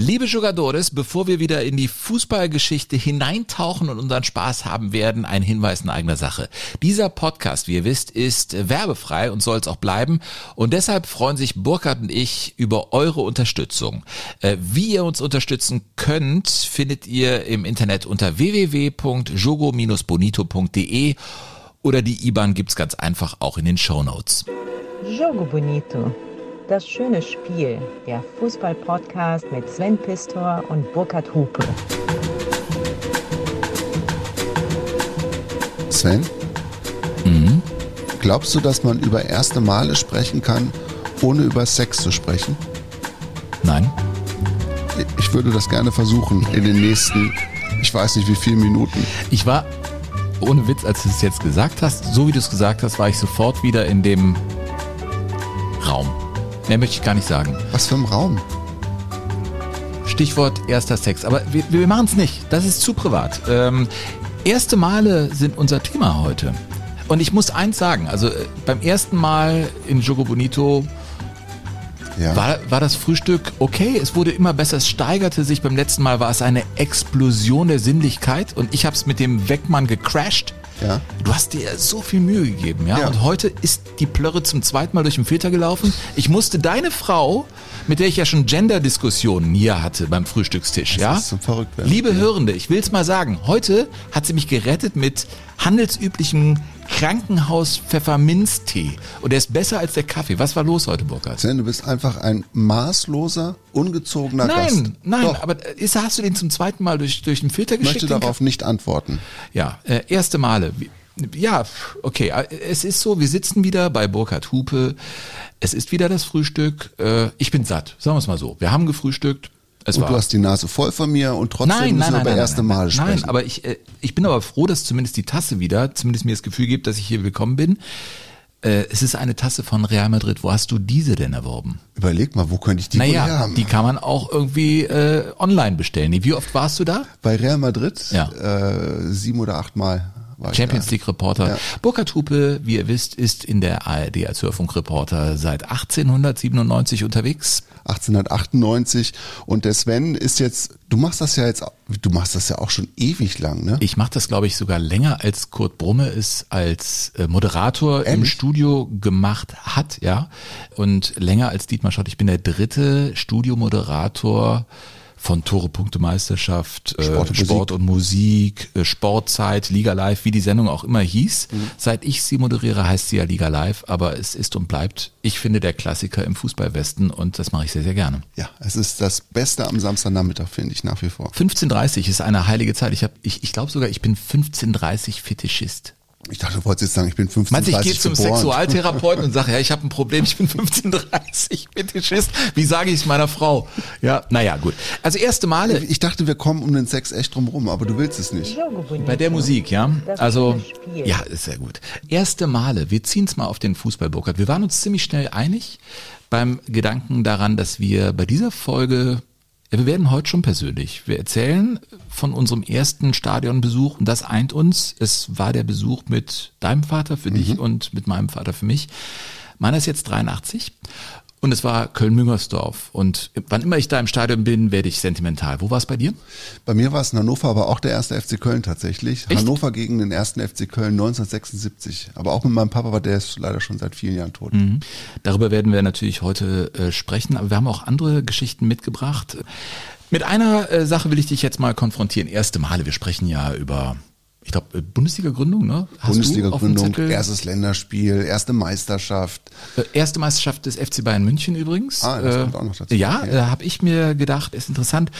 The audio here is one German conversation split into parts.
Liebe Jugadores, bevor wir wieder in die Fußballgeschichte hineintauchen und unseren Spaß haben werden, ein Hinweis in eigener Sache. Dieser Podcast, wie ihr wisst, ist werbefrei und soll es auch bleiben. Und deshalb freuen sich Burkhard und ich über eure Unterstützung. Äh, wie ihr uns unterstützen könnt, findet ihr im Internet unter www.jogo-bonito.de oder die IBAN gibt's ganz einfach auch in den Show Notes. Jogo Bonito. Das schöne Spiel, der Fußball-Podcast mit Sven Pistor und Burkhard Hupe. Sven? Mhm. Glaubst du, dass man über erste Male sprechen kann, ohne über Sex zu sprechen? Nein. Ich würde das gerne versuchen in den nächsten, ich weiß nicht wie vielen Minuten. Ich war, ohne Witz, als du es jetzt gesagt hast, so wie du es gesagt hast, war ich sofort wieder in dem Raum. Mehr möchte ich gar nicht sagen. Was für ein Raum? Stichwort erster Sex. Aber wir, wir machen es nicht. Das ist zu privat. Ähm, erste Male sind unser Thema heute. Und ich muss eins sagen, also äh, beim ersten Mal in Jogo Bonito Ja. war, war das Frühstück okay. Es wurde immer besser, es steigerte sich. Beim letzten Mal war es eine Explosion der Sinnlichkeit und ich habe es mit dem Weckmann gecrashed. Ja. Du hast dir so viel Mühe gegeben, ja? Ja. Und heute ist die Plörre zum zweiten Mal durch den Filter gelaufen. Ich musste deine Frau, mit der ich ja schon Gender-Diskussionen hier hatte beim Frühstückstisch, ja? ist zum Verrücktwerden. Liebe Hörende, ich will's mal sagen. Heute hat sie mich gerettet mit handelsüblichem Krankenhaus-Pfefferminztee. Und der ist besser als der Kaffee. Was war los heute, Burkhard? Sven, du bist einfach ein maßloser, ungezogener Gast. Nein, nein, aber ist, hast du den zum zweiten Mal durch, durch den Filter ich geschickt? möchte den darauf nicht antworten. Ja, äh, erste Male. Ja, okay. äh, Es ist so, wir sitzen wieder bei Burkhard Hupe. Es ist wieder das Frühstück. Äh, Ich bin satt, sagen wir es mal so. Wir haben gefrühstückt. Es Und war du hast die Nase voll von mir und trotzdem nein, müssen nein, wir nein, über nein, erste Male sprechen. Nein, aber ich, äh, ich bin aber froh, dass zumindest die Tasse wieder, zumindest mir das Gefühl gibt, dass ich hier willkommen bin. Es ist eine Tasse von Real Madrid. Wo hast du diese denn erworben? Überleg mal, wo könnte ich die wohl naja, herhaben? die kann man auch irgendwie äh, online bestellen. Wie oft warst du da? Bei Real Madrid Ja. äh, sieben oder acht Mal Champions. League Reporter. Ja. Burkhard Hupe, wie ihr wisst, ist in der ARD als Hörfunkreporter seit 1897 unterwegs. 1898 und der Sven ist jetzt, du machst das ja jetzt, du machst das ja auch schon ewig lang, ne? Ich mache das, glaube ich, sogar länger als Kurt Brumme es als äh, Moderator im Ehrlich? Studio gemacht hat, ja. Und länger als Dietmar Schott. Ich bin der dritte Studiomoderator von Tore Punkte Meisterschaft, äh, Sport und Sport und Musik, äh, Sportzeit, Liga Live, wie die Sendung auch immer hieß. Mhm. Seit ich sie moderiere, heißt sie ja Liga Live, aber es ist und bleibt, ich finde, der Klassiker im Fußballwesten und das mache ich sehr, sehr gerne. Ja, es ist das Beste am Samstagnachmittag, finde ich nach wie vor. 15.30 ist eine heilige Zeit. Ich, hab, ich, ich glaube sogar, ich bin 15.30 Fetischist. Ich dachte, du wolltest jetzt sagen, ich bin 15, Meinst ich gehe 30 zum geboren. Sexualtherapeuten und sage, ja, ich habe ein Problem, ich bin 1530 Fetischist. Wie sage ich es meiner Frau? Ja, naja, gut. Also erste Male Ich dachte, wir kommen um den Sex echt drum rum, aber du willst es nicht. Bei der Musik, ja. Also, ja, ist sehr gut. Erste Male, wir ziehen es mal auf den Fußball, Burkhard. Wir waren uns ziemlich schnell einig beim Gedanken daran, dass wir bei dieser Folge, wir werden heute schon persönlich. Wir erzählen von unserem ersten Stadionbesuch und das eint uns. Es war der Besuch mit deinem Vater für dich und mit meinem Vater für mich. Meiner ist jetzt 83 und es war Köln-Müngersdorf. Und wann immer ich da im Stadion bin, werde ich sentimental. Wo war es bei dir? Bei mir war es in Hannover, aber auch der erste FC Köln tatsächlich. Echt? Hannover gegen den ersten FC Köln 1976. Aber auch mit meinem Papa, aber der ist leider schon seit vielen Jahren tot. Mhm. Darüber werden wir natürlich heute äh, sprechen, aber wir haben auch andere Geschichten mitgebracht. Mit einer äh, Sache will ich dich jetzt mal konfrontieren. Erste Male, wir sprechen ja über, ich glaube, Bundesliga-Gründung, ne? Bundesliga-Gründung, erstes Länderspiel, erste Meisterschaft. Äh, Erste Meisterschaft des FC Bayern München übrigens. Ah, das Äh, kommt auch noch dazu. Ja, Okay. äh, habe ich mir gedacht, ist interessant.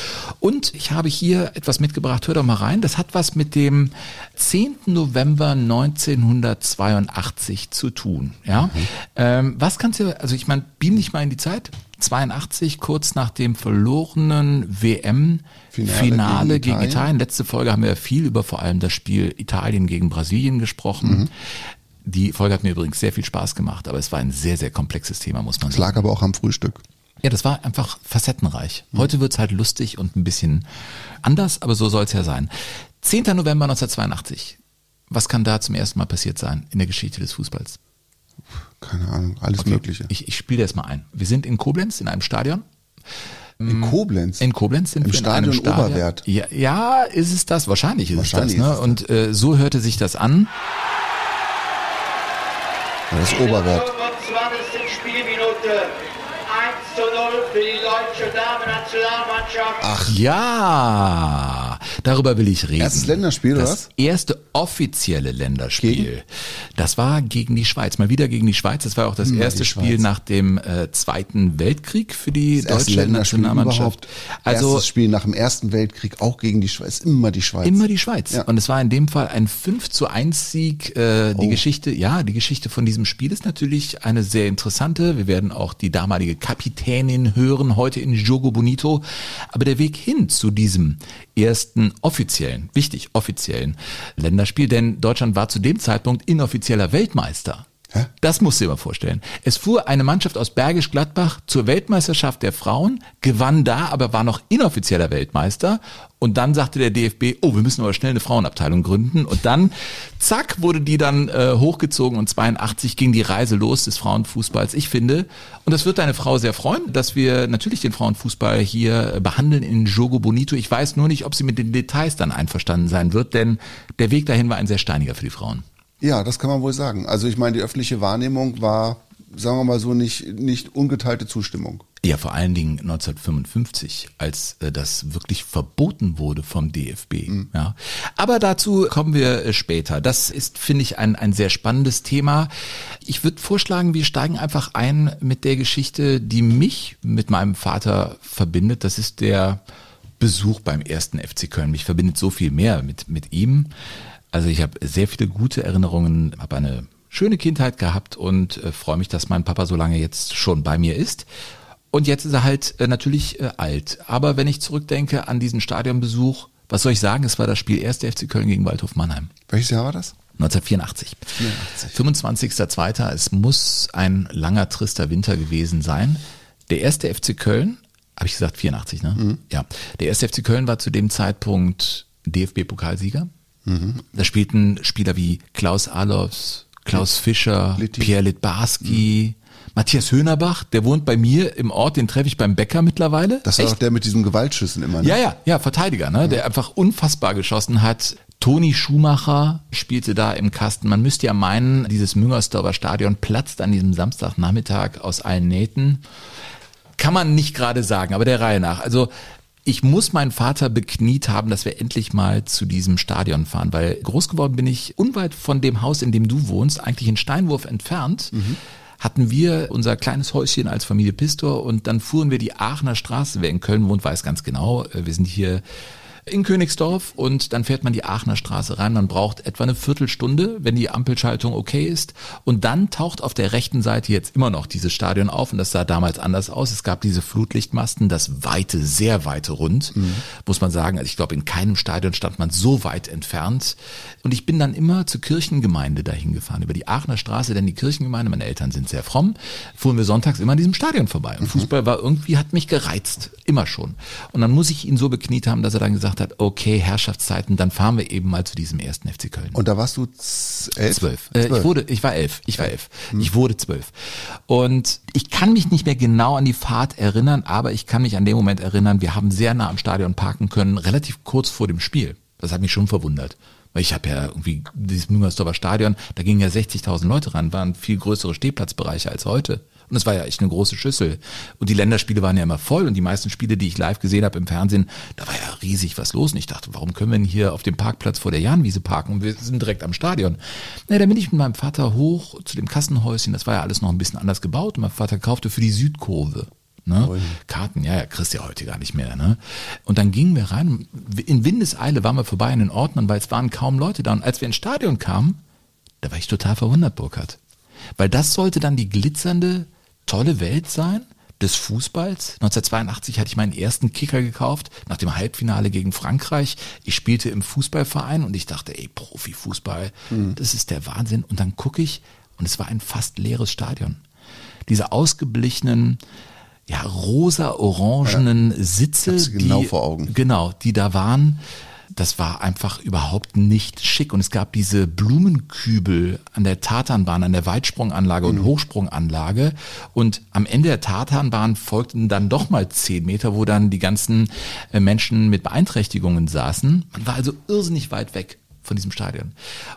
Und ich habe hier etwas mitgebracht, hör doch mal rein. Das hat was mit dem 10. November 1982 zu tun. Ja, Mhm. ähm, was kannst du, also ich meine, beam dich mal in die Zeit. 82, kurz nach dem verlorenen WM-Finale Finale gegen, gegen Italien. Letzte Folge haben wir ja viel über vor allem das Spiel Italien gegen Brasilien gesprochen. Mhm. Die Folge hat mir übrigens sehr viel Spaß gemacht, aber es war ein sehr, sehr komplexes Thema, muss man Es sagen. lag aber auch am Frühstück. Ja, das war einfach facettenreich. Mhm. Heute wird's halt lustig und ein bisschen anders, aber so soll's ja sein. 10. November 1982. Was kann da zum ersten Mal passiert sein in der Geschichte des Fußballs? Keine Ahnung, alles Okay, Mögliche. Ich, ich spiele das mal ein. Wir sind in Koblenz in einem Stadion. In Koblenz. In Koblenz sind Im wir Stadion in einem Stadion. Oberwert. Ja, ja, ist es das? Wahrscheinlich ist Wahrscheinlich es das. ist Ne? es Und äh, so hörte sich das an. Das ist Oberwert. 25. Spielminute. 1 zu 0 für die deutsche Damen-Nationalmannschaft. Ach, Ja, darüber will ich reden. Erstes Länderspiel, oder das was? erste offizielle Länderspiel. Gegen? Das war gegen die Schweiz. Mal wieder gegen die Schweiz. Das war auch das Immer erste die Spiel nach dem äh, Zweiten Weltkrieg für die das deutsche Nationalmannschaft. überhaupt. Also Erstes Spiel nach dem Ersten Weltkrieg, auch gegen die Schweiz. Immer die Schweiz. Immer die Schweiz. Ja. Und es war in dem Fall ein 5 zu 1 Sieg. Äh, die Oh. Geschichte, ja, die Geschichte von diesem Spiel ist natürlich eine sehr interessante. Wir werden auch die damalige Kapitänin hören, heute in Jogo Bonito. Aber der Weg hin zu diesem ersten offiziellen, wichtig, offiziellen Länderspiel, denn Deutschland war zu dem Zeitpunkt inoffizieller Weltmeister. Hä? Das musst du dir mal vorstellen. Es fuhr eine Mannschaft aus Bergisch Gladbach zur Weltmeisterschaft der Frauen, gewann da, aber war noch inoffizieller Weltmeister. Und dann sagte der DFB, oh, wir müssen aber schnell eine Frauenabteilung gründen. Und dann, zack, wurde die dann äh, hochgezogen und 82 ging die Reise los des Frauenfußballs. Ich finde, und das wird deine Frau sehr freuen, dass wir natürlich den Frauenfußball hier äh, behandeln in Jogo Bonito. Ich weiß nur nicht, ob sie mit den Details dann einverstanden sein wird, denn der Weg dahin war ein sehr steiniger für die Frauen. Ja, das kann man wohl sagen. Also ich meine, die öffentliche Wahrnehmung war, sagen wir mal so, nicht, nicht ungeteilte Zustimmung. Ja, vor allen Dingen 1955, als äh, das wirklich verboten wurde vom DFB. Ja. Aber dazu kommen wir äh, später. Das ist, finde ich, ein, ein sehr spannendes Thema. Ich würde vorschlagen, wir steigen einfach ein mit der Geschichte, die mich mit meinem Vater verbindet. Das ist der Besuch beim ersten FC Köln. Mich verbindet so viel mehr mit, mit ihm. Also ich habe sehr viele gute Erinnerungen, habe eine schöne Kindheit gehabt und äh, freue mich, dass mein Papa so lange jetzt schon bei mir ist. Und jetzt ist er halt äh, natürlich äh, alt. Aber wenn ich zurückdenke an diesen Stadionbesuch, was soll ich sagen? Es war das Spiel 1. FC Köln gegen Waldhof Mannheim. Welches Jahr war das? 1984. 84. 25.02. Es muss ein langer, trister Winter gewesen sein. Der erste FC Köln, habe ich gesagt 84, ne? Ja. Der erste FC Köln war zu dem Zeitpunkt DFB-Pokalsieger. Da spielten Spieler wie Klaus Alofs, Klaus Fischer, Litti. Pierre Litbarski, Matthias Höhnerbach, der wohnt bei mir im Ort, den treffe ich beim Bäcker mittlerweile. Das war Echt? doch der mit diesen Gewaltschüssen immer. Ne? Ja, ja, ja, Verteidiger, ne? der einfach unfassbar geschossen hat. Toni Schumacher spielte da im Kasten. Man müsste ja meinen, dieses Müngersdorfer Stadion platzt an diesem Samstagnachmittag aus allen Nähten. Kann man nicht gerade sagen, aber der Reihe nach. Also ich muss meinen Vater bekniet haben, dass wir endlich mal zu diesem Stadion fahren, weil groß geworden bin ich unweit von dem Haus, in dem du wohnst, eigentlich in Steinwurf entfernt. Hatten wir unser kleines Häuschen als Familie Pistor und dann fuhren wir die Aachener Straße. Wer in Köln wohnt, weiß ganz genau. äh, Wir sind hier in Königsdorf und dann fährt man die Aachener Straße rein. Man braucht etwa eine Viertelstunde, wenn die Ampelschaltung okay ist. Und dann taucht auf der rechten Seite jetzt immer noch dieses Stadion auf und das sah damals anders aus. Es gab diese Flutlichtmasten, das weite, sehr weite Rund, muss man sagen. Also ich glaube, in keinem Stadion stand man so weit entfernt. Und ich bin dann immer zur Kirchengemeinde dahin gefahren, über die Aachener Straße, denn die Kirchengemeinde, meine Eltern sind sehr fromm, fuhren wir sonntags immer an diesem Stadion vorbei. Und Fußball war irgendwie, hat mich gereizt, immer schon. Und dann muss ich ihn so bekniet haben, dass er dann gesagt hat, okay, Herrschaftszeiten, dann fahren wir eben mal zu diesem ersten FC Köln. Und da warst du elf? Zwölf. Äh, ich wurde, ich war elf. Ich war elf. Ich wurde zwölf. Und ich kann mich nicht mehr genau an die Fahrt erinnern, aber ich kann mich an den Moment erinnern, wir haben sehr nah am Stadion parken können, relativ kurz vor dem Spiel. Das hat mich schon verwundert. Weil ich habe ja irgendwie dieses Müngersdorfer Stadion, da gingen ja 60.000 Leute ran, waren viel größere Stehplatzbereiche als heute. Und es war ja echt eine große Schüssel. Und die Länderspiele waren ja immer voll und die meisten Spiele, die ich live gesehen habe im Fernsehen, da war ja riesig was los. Und ich dachte, warum können wir denn hier auf dem Parkplatz vor der Jahnwiese parken und wir sind direkt am Stadion? Na, dann bin ich mit meinem Vater hoch zu dem Kassenhäuschen, das war ja alles noch ein bisschen anders gebaut. Und mein Vater kaufte für die Südkurve. Ne? Karten, ja, ja, kriegst du ja heute gar nicht mehr. Ne? Und dann gingen wir rein. In Windeseile waren wir vorbei an den Ordnern, weil es waren kaum Leute da. Und als wir ins Stadion kamen, da war ich total verwundert, Burkhard. Weil das sollte dann die glitzernde, tolle Welt sein des Fußballs. 1982 hatte ich meinen ersten Kicker gekauft, nach dem Halbfinale gegen Frankreich. Ich spielte im Fußballverein und ich dachte, ey, Profifußball, das ist der Wahnsinn. Und dann gucke ich und es war ein fast leeres Stadion. Diese ausgeblichenen, ja, rosa-orangenen Sitze, hab sie genau die, vor Augen. Genau, die da waren. Das war einfach überhaupt nicht schick. Und es gab diese Blumenkübel an der Tatanbahn, an der Weitsprunganlage und Hochsprunganlage. Und am Ende der Tatanbahn folgten dann doch mal zehn Meter, wo dann die ganzen äh, Menschen mit Beeinträchtigungen saßen. Man war also irrsinnig weit weg von diesem Stadion.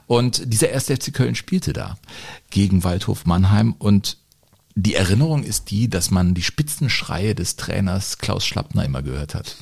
Und dieser erste FC Köln spielte da gegen Waldhof Mannheim und die Erinnerung ist die, dass man die Spitzenschreie des Trainers Klaus Schlappner immer gehört hat.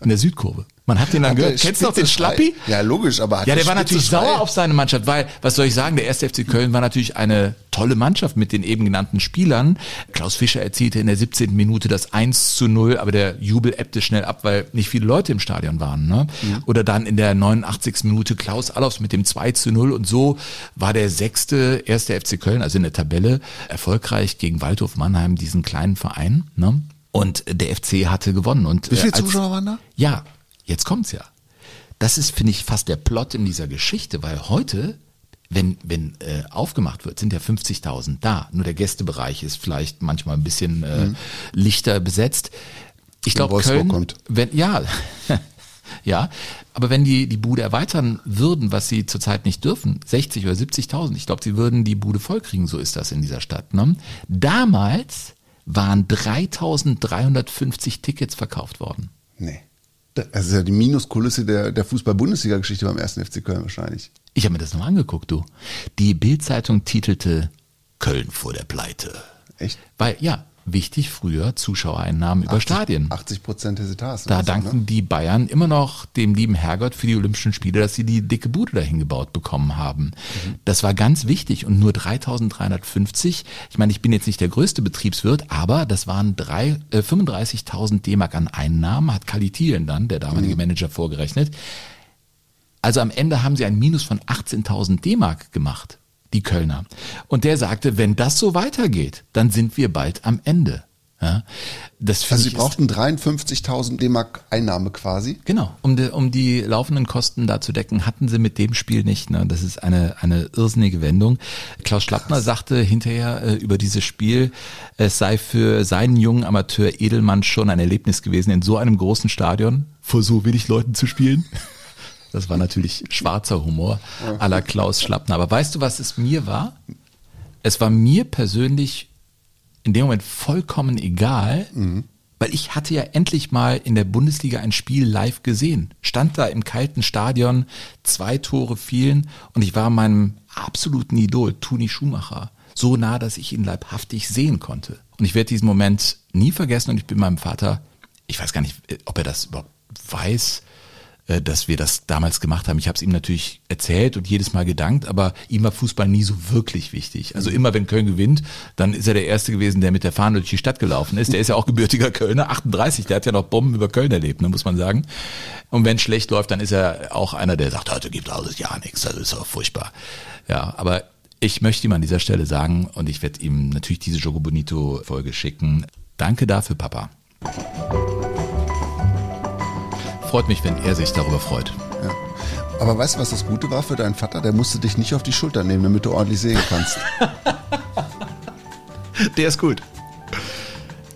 In der Südkurve. Man hat den dann Hat gehört. Kennst du noch den Schlappi? Ja, logisch, aber hat Ja, der war natürlich Schrei? sauer auf seine Mannschaft, weil, was soll ich sagen, der erste FC Köln war natürlich eine tolle Mannschaft mit den eben genannten Spielern. Klaus Fischer erzielte in der 17. Minute das 1 zu 0, aber der Jubel ebbte schnell ab, weil nicht viele Leute im Stadion waren. Ne? Oder dann in der 89. Minute Klaus Allofs mit dem 2 zu 0 und so war der sechste erste FC Köln, also in der Tabelle, erfolgreich gegen Waldhof Mannheim, diesen kleinen Verein. Ne? Und der FC hatte gewonnen. Und, Wie viele äh, als- Zuschauer waren da? ja, jetzt kommt's ja. Das ist, finde ich, fast der Plot in dieser Geschichte, weil heute, wenn, wenn äh, aufgemacht wird, sind ja 50.000 da. Nur der Gästebereich ist vielleicht manchmal ein bisschen äh, lichter besetzt. Ich glaube, Köln, kommt. wenn, ja, ja, aber wenn die die Bude erweitern würden, was sie zurzeit nicht dürfen, 60 oder 70.000, ich glaube, sie würden die Bude vollkriegen, so ist das in dieser Stadt. Ne? Damals waren 3.350 Tickets verkauft worden. Nee. Das ist ja die Minuskulisse der, der Fußball-Bundesliga-Geschichte beim ersten FC Köln wahrscheinlich. Ich habe mir das nochmal angeguckt, du. Die Bild-Zeitung titelte Köln vor der Pleite. Echt? Weil, ja, wichtig früher Zuschauereinnahmen über Stadien. 80 Prozent des Etats. Da so, danken ne? die Bayern immer noch dem lieben Herrgott für die Olympischen Spiele, dass sie die dicke Bude dahin gebaut bekommen haben. Das war ganz wichtig und nur 3350. Ich meine, ich bin jetzt nicht der größte Betriebswirt, aber das waren drei, äh, 35.000 D-Mark an Einnahmen, hat Kali Thielen dann, der damalige Manager, vorgerechnet. Also am Ende haben sie ein Minus von 18.000 D-Mark gemacht, die Kölner. Und der sagte, wenn das so weitergeht, dann sind wir bald am Ende. Ja, Also sie brauchten 53.000 D-Mark Einnahme quasi. Genau, um die, um die laufenden Kosten da zu decken, hatten sie mit dem Spiel nicht. Ne? Das ist eine, eine irrsinnige Wendung. Klaus Schlappner sagte hinterher äh, über dieses Spiel, es sei für seinen jungen Amateur Edelmann schon ein Erlebnis gewesen, in so einem großen Stadion vor so wenig Leuten zu spielen. Das war natürlich schwarzer Humor à la Klaus Schlappner. Aber weißt du, was es mir war? Es war mir persönlich in dem Moment vollkommen egal, weil ich hatte ja endlich mal in der Bundesliga ein Spiel live gesehen. Stand da im kalten Stadion, zwei Tore fielen und ich war meinem absoluten Idol, Toni Schumacher, so nah, dass ich ihn leibhaftig sehen konnte. Und ich werde diesen Moment nie vergessen und ich bin meinem Vater, ich weiß gar nicht, ob er das überhaupt weiß, dass wir das damals gemacht haben. Ich habe es ihm natürlich erzählt und jedes Mal gedankt, aber ihm war Fußball nie so wirklich wichtig. Also immer wenn Köln gewinnt, dann ist er der Erste gewesen, der mit der Fahne durch die Stadt gelaufen ist. Der ist ja auch gebürtiger Kölner, 38, der hat ja noch Bomben über Köln erlebt, ne, muss man sagen. Und wenn es schlecht läuft, dann ist er auch einer, der sagt, heute gibt alles ja nichts, das ist auch furchtbar. Ja, aber ich möchte ihm an dieser Stelle sagen, und ich werde ihm natürlich diese Jogo Bonito-Folge schicken. Danke dafür, Papa. Freut mich, wenn er sich darüber freut. Ja. Aber weißt du, was das Gute war für deinen Vater? Der musste dich nicht auf die Schulter nehmen, damit du ordentlich sehen kannst. Der ist gut.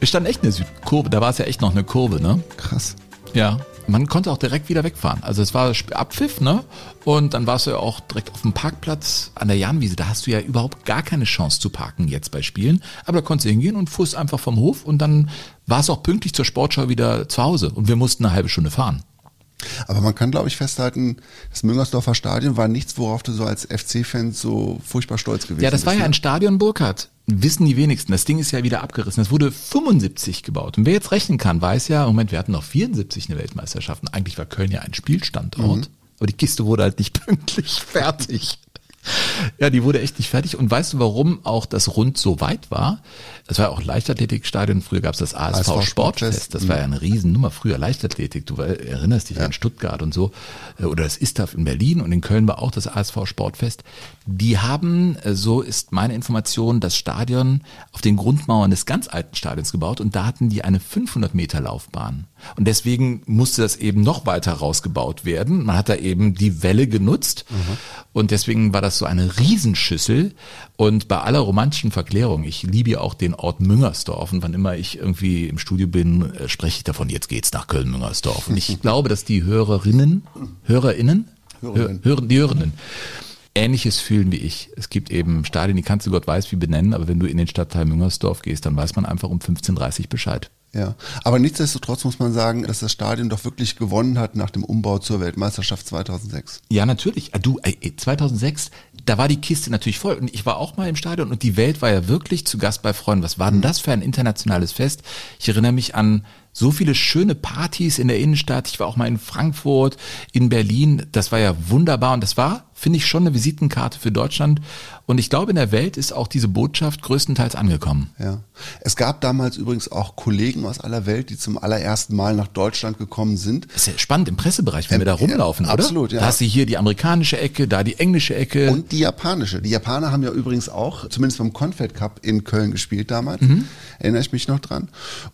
Wir standen echt in der Südkurve, da war es ja echt noch eine Kurve, ne? Krass. Ja. Man konnte auch direkt wieder wegfahren. Also es war Abpfiff, ne? Und dann warst du ja auch direkt auf dem Parkplatz an der Jahnwiese. Da hast du ja überhaupt gar keine Chance zu parken jetzt bei Spielen. Aber da konntest du hingehen und fuhrst einfach vom Hof und dann war es auch pünktlich zur Sportschau wieder zu Hause. Und wir mussten eine halbe Stunde fahren. Aber man kann, glaube ich, festhalten, das Müngersdorfer Stadion war nichts, worauf du so als FC-Fan so furchtbar stolz gewesen Ja, das bist. war ja ne? ein Stadion Burkhardt. Wissen die wenigsten. Das Ding ist ja wieder abgerissen. Das wurde 75 gebaut. Und wer jetzt rechnen kann, weiß ja, Moment, wir hatten noch 74 eine Weltmeisterschaft. Und eigentlich war Köln ja ein Spielstandort. Aber die Kiste wurde halt nicht pünktlich fertig. Ja, die wurde echt nicht fertig. Und weißt du, warum auch das Rund so weit war? Das war ja auch Leichtathletikstadion. Früher gab es das ASV, ASV Sportfest. Das war ja eine Riesennummer. Früher Leichtathletik. Du erinnerst dich an Stuttgart und so. Äh, Oder das ISTAF in Berlin. Und in Köln war auch das ASV Sportfest. Die haben, äh, so ist meine Information, das Stadion auf den Grundmauern des ganz alten Stadions gebaut. Und da hatten die eine 500 Meter Laufbahn. Und deswegen musste das eben noch weiter rausgebaut werden. Man hat da eben die Welle genutzt. Und deswegen war das so eine Riesenschüssel und bei aller romantischen Verklärung, ich liebe ja auch den Ort Müngersdorf und wann immer ich irgendwie im Studio bin, äh, spreche ich davon, jetzt geht's nach Köln-Müngersdorf. Und ich glaube, dass die Hörerinnen, HörerInnen, Hörerinnen. Hören, die Hörenden, Ähnliches fühlen wie ich. Es gibt eben Stadien, die kannst du Gott weiß wie benennen, aber wenn du in den Stadtteil Müngersdorf gehst, dann weiß man einfach um 15.30 Uhr Bescheid. Ja, aber nichtsdestotrotz muss man sagen, dass das Stadion doch wirklich gewonnen hat nach dem Umbau zur Weltmeisterschaft 2006. Ja, natürlich. Ah, Du, ey, 2006, da war die Kiste natürlich voll. Und ich war auch mal im Stadion und die Welt war ja wirklich zu Gast bei Freunden. Was war denn das für ein internationales Fest? Ich erinnere mich an so viele schöne Partys in der Innenstadt. Ich war auch mal in Frankfurt, in Berlin. Das war ja wunderbar. Und das war, finde ich, schon eine Visitenkarte für Deutschland. Und ich glaube, in der Welt ist auch diese Botschaft größtenteils angekommen. Ja. Es gab damals übrigens auch Kollegen aus aller Welt, die zum allerersten Mal nach Deutschland gekommen sind. Das ist ja spannend im Pressebereich, wenn wir da rumlaufen, ja, oder? absolut, ja. Da hast du hier die amerikanische Ecke, da die englische Ecke. Und die japanische. Die Japaner haben ja übrigens auch, zumindest beim Confed Cup in Köln gespielt damals. Erinnere ich mich noch dran.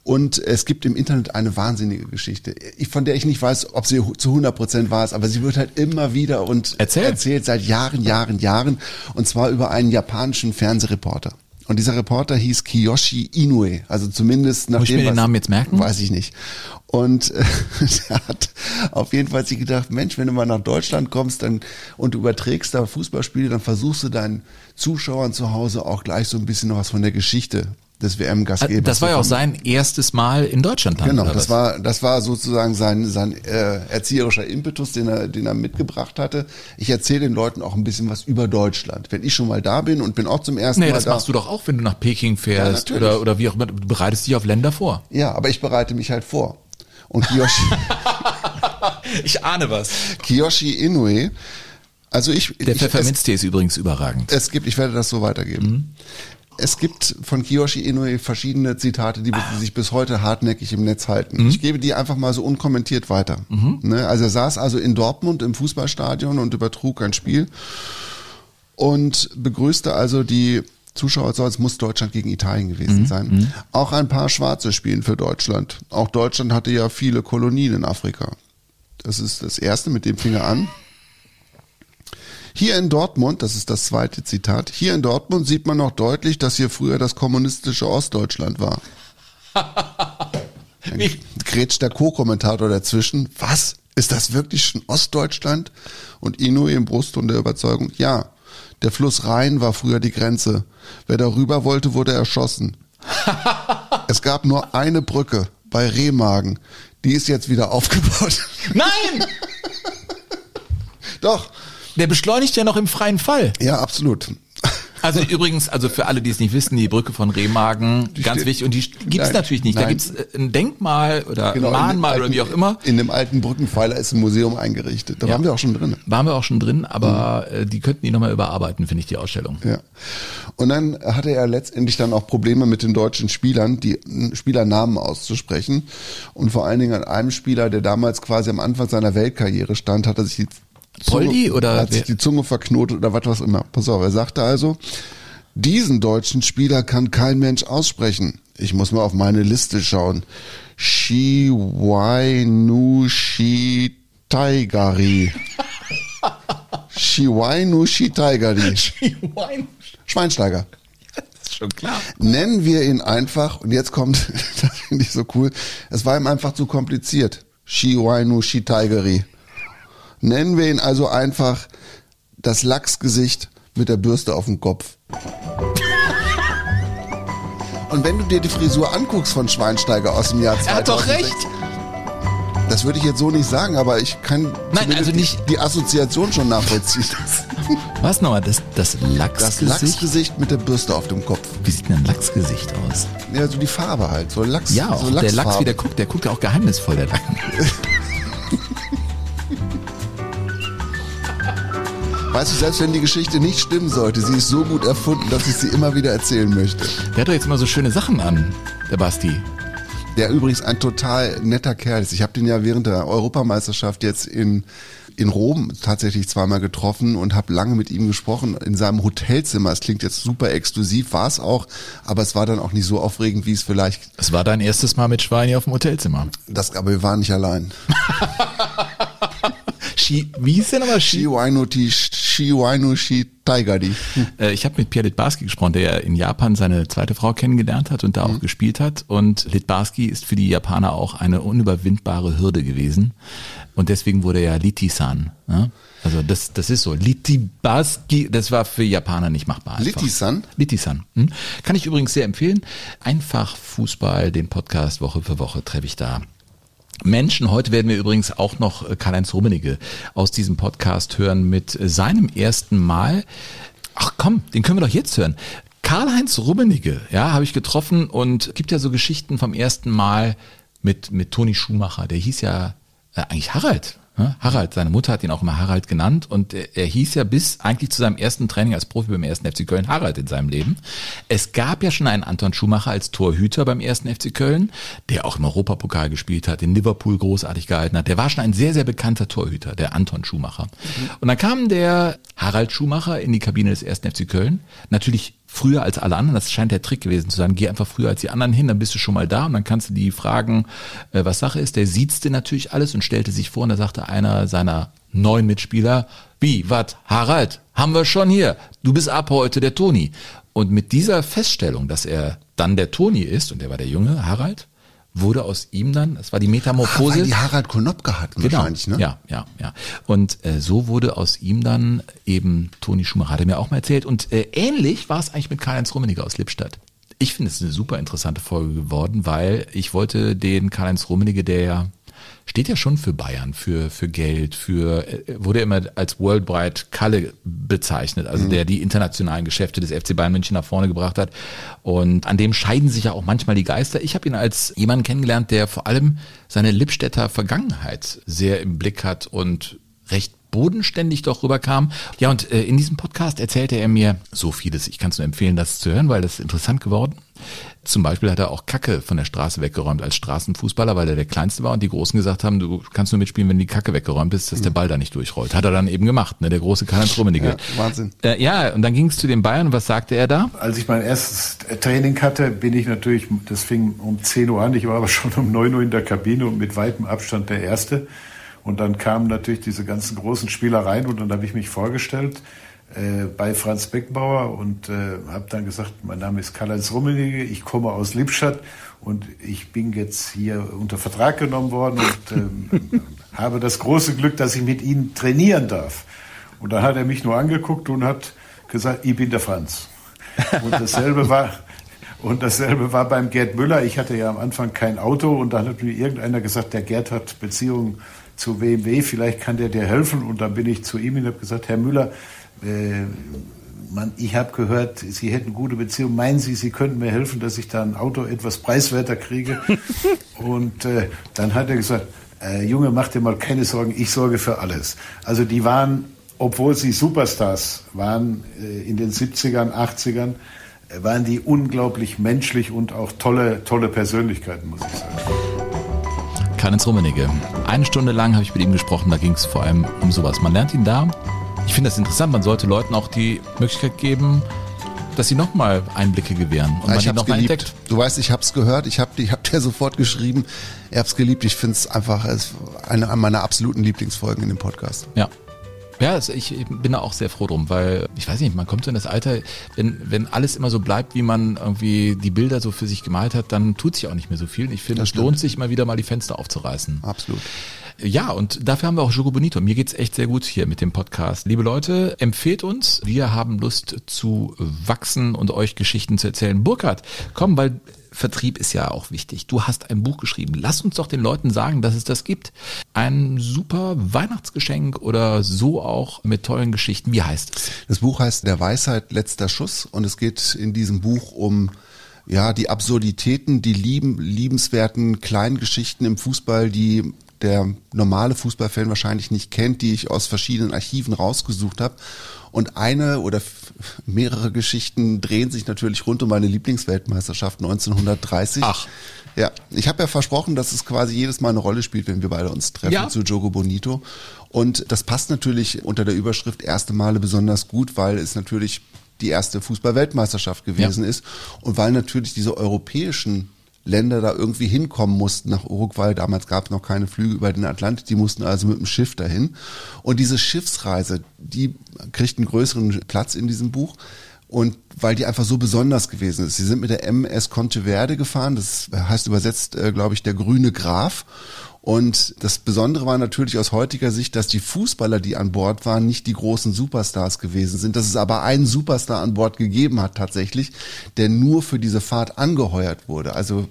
Und es gibt im Internet eine wahnsinnige Geschichte, ich- von der ich nicht weiß, ob sie zu 100 Prozent wahr ist, aber sie wird halt immer wieder und Erzähl. erzählt seit Jahren, Jahren, Jahren. Und zwar über einen japanischen Fernsehreporter. Und dieser Reporter hieß Kiyoshi Inoue, also zumindest nach Muss ich mir den was- Namen jetzt merken? Weiß ich nicht. Und äh, der hat auf jeden Fall sich gedacht, Mensch, wenn du mal nach Deutschland kommst dann, und du überträgst da Fußballspiele, dann versuchst du deinen Zuschauern zu Hause auch gleich so ein bisschen noch was von der Geschichte des WM-Gastgebers. das war ja auch sein erstes Mal in Deutschland dann. Genau, das was? war, das war sozusagen sein, sein äh, erzieherischer Impetus, den er, den er mitgebracht hatte. Ich erzähle den Leuten auch ein bisschen was über Deutschland. Wenn ich schon mal da bin und bin auch zum ersten Nee, Mal das da. machst du doch auch, wenn du nach Peking fährst Ja, oder, oder wie auch immer. Du bereitest dich auf Länder vor. Ja, aber ich bereite mich halt vor. Und Kiyoshi, Ich ahne was. Kiyoshi Inoue, also ich, Der Pfefferminztee ist übrigens überragend. es gibt, ich werde das so weitergeben. Es gibt von Kiyoshi Inoue verschiedene Zitate, die sich bis heute hartnäckig im Netz halten. Ich gebe die einfach mal so unkommentiert weiter. Ne? Also er saß also in Dortmund im Fußballstadion und übertrug ein Spiel und begrüßte also die Zuschauer, so als muss Deutschland gegen Italien gewesen sein. Auch ein paar Schwarze spielen für Deutschland. Auch Deutschland hatte ja viele Kolonien in Afrika. Das ist das erste, mit dem fing er an. Hier in Dortmund, das ist das zweite Zitat, hier in Dortmund sieht man noch deutlich, dass hier früher das kommunistische Ostdeutschland war. Dann grätscht der Co-Kommentator dazwischen. Was? Ist das wirklich schon Ostdeutschland? Und Inui im Brustton der Überzeugung, ja. Der Fluss Rhein war früher die Grenze. Wer darüber wollte, wurde erschossen. es gab nur eine Brücke bei Remagen. Die ist jetzt wieder aufgebaut. Nein! Doch, Der beschleunigt ja noch im freien Fall. ja, absolut. Also übrigens, also für alle, die es nicht wissen, die Brücke von Remagen, ganz steht- wichtig. Und die gibt's Nein, natürlich nicht. Da nein. gibt's äh, ein Denkmal oder Genau, ein Mahnmal oder alten- wie auch immer. In dem alten Brückenpfeiler ist ein Museum eingerichtet. Da Ja. waren wir auch schon drin. Waren wir auch schon drin, aber Mhm. äh, die könnten die nochmal überarbeiten, finde ich, die Ausstellung. Ja. Und dann hatte er letztendlich dann auch Probleme mit den deutschen Spielern, die Spielernamen auszusprechen. Und vor allen Dingen an einem Spieler, der damals quasi am Anfang seiner Weltkarriere stand, hat er sich die Poldi oder hat sich die Zunge verknotet oder was was immer. Pass auf, er sagte also, diesen deutschen Spieler kann kein Mensch aussprechen. Ich muss mal auf meine Liste schauen. Shiwainushi Taigari. Shiwainushi Taigari. Schweinsteiger. Das ist schon klar. Nennen wir ihn einfach, und jetzt kommt, das finde ich so cool, es war ihm einfach zu kompliziert. Shiwainu Shitaigeri. Nennen wir ihn also einfach das Lachsgesicht mit der Bürste auf dem Kopf. Und wenn du dir die Frisur anguckst von Schweinsteiger aus dem Jahr 2006, Er hat doch recht. Das würde ich jetzt so nicht sagen, aber ich kann Nein, also nicht- die, die Assoziation schon nachvollziehen. Was nochmal? Das, das Das Lachsgesicht? Lachsgesicht mit der Bürste auf dem Kopf. Wie sieht denn ein Lachsgesicht aus? Ja, so die Farbe halt, so Lachs. Ja, auch so der Lachs, wie der guckt, der guckt ja auch geheimnisvoll, der Lachs. Weißt du, selbst wenn die Geschichte nicht stimmen sollte, sie ist so gut erfunden, dass ich sie immer wieder erzählen möchte. Der hat doch jetzt immer so schöne Sachen an, der Basti. Der übrigens ein total netter Kerl ist. Ich habe den ja während der Europameisterschaft jetzt in, in Rom tatsächlich zweimal getroffen und habe lange mit ihm gesprochen in seinem Hotelzimmer. Es klingt jetzt super exklusiv, war es auch, aber es war dann auch nicht so aufregend, wie es vielleicht. Es war dein erstes Mal mit Schweini auf dem Hotelzimmer. Das, aber wir waren nicht allein. Ski, wie hieß der nochmal? Ski? Shiwainoti Shi Wainu Shi Taigari. Äh, Ich habe mit Pierre Litbarski gesprochen, der ja in Japan seine zweite Frau kennengelernt hat und da auch gespielt hat. Und Litbarski ist für die Japaner auch eine unüberwindbare Hürde gewesen. Und deswegen wurde er Liti-san. Ne? Also das, das ist so. Litibarski, das war für Japaner nicht machbar. einfach. Liti-san? Liti-san. Hm? Kann ich übrigens sehr empfehlen. Einfach Fußball, den Podcast Woche für Woche treffe ich da. Menschen, heute werden wir übrigens auch noch äh, Karl-Heinz Rummenigge aus diesem Podcast hören mit äh, seinem ersten Mal. Ach komm, den können wir doch jetzt hören. Karl-Heinz Rummenigge, ja, habe ich getroffen und gibt ja so Geschichten vom ersten Mal mit, mit Toni Schumacher. Der hieß ja äh, eigentlich Harald. Ne? Harald, seine Mutter hat ihn auch immer Harald genannt und er, er hieß ja bis eigentlich zu seinem ersten Training als Profi beim ersten FC Köln Harald in seinem Leben. Es gab ja schon einen Anton Schumacher als Torhüter beim ersten FC Köln, der auch im Europapokal gespielt hat, in Liverpool großartig gehalten hat. Der war schon ein sehr, sehr bekannter Torhüter, der Anton Schumacher. Und dann kam der Harald Schumacher in die Kabine des ersten FC Köln. Natürlich früher als alle anderen, das scheint der Trick gewesen zu sein, geh einfach früher als die anderen hin, dann bist du schon mal da und dann kannst du die fragen, äh, was Sache ist. Der siezte natürlich alles und stellte sich vor und da sagte einer seiner neuen Mitspieler, wie, wat, Harald, haben wir schon hier, du bist ab heute der Toni. Und mit dieser Feststellung, dass er dann der Toni ist, und der war der junge Harald, wurde aus ihm dann, das war die Metamorphose. Weil die Harald Konopka hatten Genau. wahrscheinlich, ne? Ja, ja, ja. Und äh, so wurde aus ihm dann eben Toni Schumacher, hat er mir auch mal erzählt. Und äh, ähnlich war es eigentlich mit Karl-Heinz Rummenigge aus Lippstadt. Ich finde es eine super interessante Folge geworden, weil ich wollte den Karl-Heinz Rummenigge, der ja steht ja schon für Bayern, für, für Geld, für, äh, wurde immer als Worldwide Kalle bezeichnet, also der die internationalen Geschäfte des FC Bayern München nach vorne gebracht hat. Und an dem scheiden sich ja auch manchmal die Geister. Ich habe ihn als jemanden kennengelernt, der vor allem seine Lippstädter Vergangenheit sehr im Blick hat und recht bodenständig doch rüberkam. Ja, und äh, in diesem Podcast erzählte er mir so vieles. Ich kann es nur empfehlen, das zu hören, weil das ist interessant geworden. Zum Beispiel hat er auch Kacke von der Straße weggeräumt als Straßenfußballer, weil er der Kleinste war und die Großen gesagt haben, du kannst nur mitspielen, wenn die Kacke weggeräumt ist, dass der Ball da nicht durchrollt. Hat er dann eben gemacht, ne? der große Karl-Heinz Rummenigge. Ja, Wahnsinn. Äh, ja, und dann ging es zu den Bayern und was sagte er da? Als ich mein erstes Training hatte, bin ich natürlich, das fing um 10 Uhr an, ich war aber schon um 9 Uhr in der Kabine und mit weitem Abstand der Erste. Und dann kamen natürlich diese ganzen großen Spieler rein und dann habe ich mich vorgestellt äh, bei Franz Beckenbauer und äh, habe dann gesagt, mein Name ist Karl-Heinz Rummenigge, ich komme aus Lippstadt und ich bin jetzt hier unter Vertrag genommen worden und ähm, habe das große Glück, dass ich mit Ihnen trainieren darf. Und dann hat er mich nur angeguckt und hat gesagt, ich bin der Franz. Und dasselbe war, und dasselbe war beim Gerd Müller. Ich hatte ja am Anfang kein Auto und dann hat mir irgendeiner gesagt, der Gerd hat Beziehungen zu BMW, vielleicht kann der dir helfen. Und dann bin ich zu ihm und habe gesagt, Herr Müller, äh, man, ich habe gehört, Sie hätten gute Beziehungen. Meinen Sie, Sie könnten mir helfen, dass ich da ein Auto etwas preiswerter kriege? und äh, dann hat er gesagt, äh, Junge, mach dir mal keine Sorgen, ich sorge für alles. Also die waren, obwohl sie Superstars waren äh, in den 70ern, 80ern, äh, waren die unglaublich menschlich und auch tolle, tolle Persönlichkeiten, muss ich sagen. Karl-Heinz Rummenigge. Eine Stunde lang habe ich mit ihm gesprochen, da ging es vor allem um sowas. Man lernt ihn da. Ich finde das interessant, man sollte Leuten auch die Möglichkeit geben, dass sie nochmal Einblicke gewähren und man ich die hab's nochmal geliebt. entdeckt. Du weißt, ich hab's gehört, ich hab, ich hab dir sofort geschrieben, er hab's geliebt. Ich einfach es ist eine meiner absoluten Lieblingsfolgen in dem Podcast. Ja. Ja, ich bin da auch sehr froh drum, weil ich weiß nicht, man kommt so in das Alter, wenn, wenn alles immer so bleibt, wie man irgendwie die Bilder so für sich gemalt hat, dann tut sich auch nicht mehr so viel. Ich finde, es lohnt sich immer wieder mal die Fenster aufzureißen. Absolut. Ja, und dafür haben wir auch Jogo Bonito. Mir geht's echt sehr gut hier mit dem Podcast. Liebe Leute, empfehlt uns. Wir haben Lust zu wachsen und euch Geschichten zu erzählen. Burkhard, komm, weil Vertrieb ist ja auch wichtig. Du hast ein Buch geschrieben. Lass uns doch den Leuten sagen, dass es das gibt. Ein super Weihnachtsgeschenk oder so auch mit tollen Geschichten. Wie heißt es? Das Buch heißt Der Weisheit letzter Schuss und es geht in diesem Buch um ja die Absurditäten, die lieben, liebenswerten kleinen Geschichten im Fußball, die der normale Fußballfan wahrscheinlich nicht kennt, die ich aus verschiedenen Archiven rausgesucht habe. Und eine oder mehrere Geschichten drehen sich natürlich rund um meine Lieblingsweltmeisterschaft 1930. Ach. Ja, ich habe ja versprochen, dass es quasi jedes Mal eine Rolle spielt, wenn wir beide uns treffen Ja. zu Jogo Bonito. Und das passt natürlich unter der Überschrift erste Male besonders gut, weil es natürlich die erste Fußball-Weltmeisterschaft gewesen ist und weil natürlich diese europäischen Länder da irgendwie hinkommen mussten nach Uruguay. Damals gab es noch keine Flüge über den Atlantik, die mussten also mit dem Schiff dahin. Und diese Schiffsreise, die kriegt einen größeren Platz in diesem Buch. Und weil die einfach so besonders gewesen ist. Sie sind mit der MS Conteverde gefahren, das heißt übersetzt, äh, glaube ich, der grüne Graf. Und das Besondere war natürlich aus heutiger Sicht, dass die Fußballer, die an Bord waren, nicht die großen Superstars gewesen sind. Dass es aber einen Superstar an Bord gegeben hat tatsächlich, der nur für diese Fahrt angeheuert wurde. Also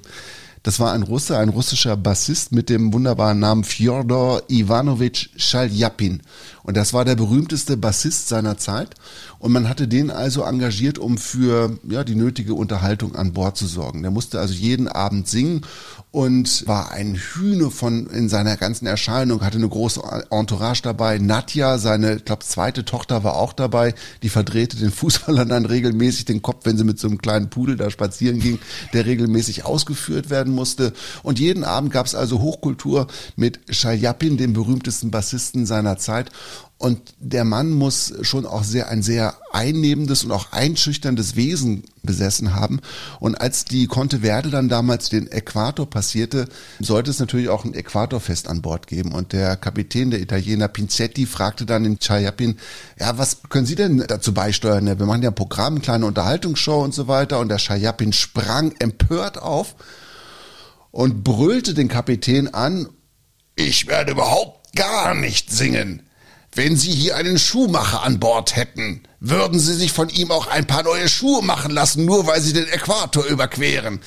das war ein Russe, ein russischer Bassist mit dem wunderbaren Namen Fjodor Ivanovich Shalyapin. Und das war der berühmteste Bassist seiner Zeit. Und man hatte den also engagiert, um für ja, die nötige Unterhaltung an Bord zu sorgen. Der musste also jeden Abend singen und war ein Hühne von in seiner ganzen Erscheinung, hatte eine große Entourage dabei. Nadja, seine, ich glaube, zweite Tochter war auch dabei, die verdrehte den Fußballern dann regelmäßig den Kopf, wenn sie mit so einem kleinen Pudel da spazieren ging, der regelmäßig ausgeführt werden musste. Und jeden Abend gab es also Hochkultur mit Shayapin, dem berühmtesten Bassisten seiner Zeit. Und der Mann muss schon auch sehr ein sehr einnehmendes und auch einschüchterndes Wesen besessen haben. Und als die Conte Verde dann damals den Äquator passierte, sollte es natürlich auch ein Äquatorfest an Bord geben. Und der Kapitän, der Italiener Pinzetti, fragte dann in Chayapin, ja, was können Sie denn dazu beisteuern? Wir machen ja ein Programm, eine kleine Unterhaltungsshow und so weiter. Und der Chayapin sprang empört auf und brüllte den Kapitän an, ich werde überhaupt gar nicht singen. Wenn Sie hier einen Schuhmacher an Bord hätten, würden Sie sich von ihm auch ein paar neue Schuhe machen lassen, nur weil Sie den Äquator überqueren.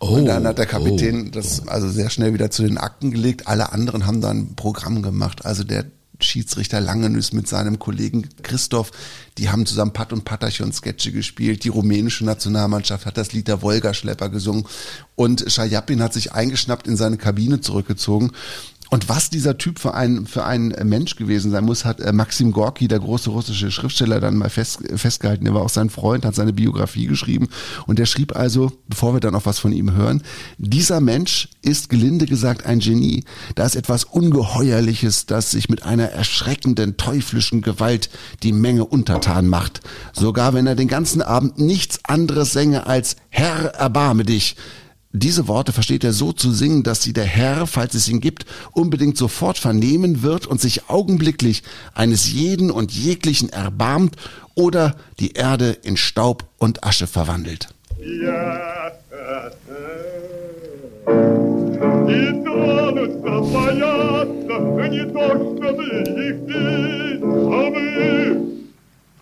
Oh, und dann hat der Kapitän oh, das also sehr schnell wieder zu den Akten gelegt. Alle anderen haben dann ein Programm gemacht. Also der Schiedsrichter Langenüs mit seinem Kollegen Christoph, die haben zusammen Pat und Patachon Sketche gespielt. Die rumänische Nationalmannschaft hat das Lied der Wolga-Schlepper gesungen. Und Schajapin hat sich eingeschnappt in seine Kabine zurückgezogen und was dieser Typ für ein, für ein Mensch gewesen sein muss, hat äh, Maxim Gorki, der große russische Schriftsteller, dann mal fest, festgehalten. Er war auch sein Freund, hat seine Biografie geschrieben. Und der schrieb also, bevor wir dann noch was von ihm hören, dieser Mensch ist gelinde gesagt ein Genie. Da ist etwas Ungeheuerliches, das sich mit einer erschreckenden, teuflischen Gewalt die Menge untertan macht. Sogar wenn er den ganzen Abend nichts anderes sänge als Herr, erbarme dich diese Worte versteht er so zu singen, dass sie der Herr, falls es ihn gibt, unbedingt sofort vernehmen wird und sich augenblicklich eines jeden und jeglichen erbarmt oder die Erde in Staub und Asche verwandelt. Ja.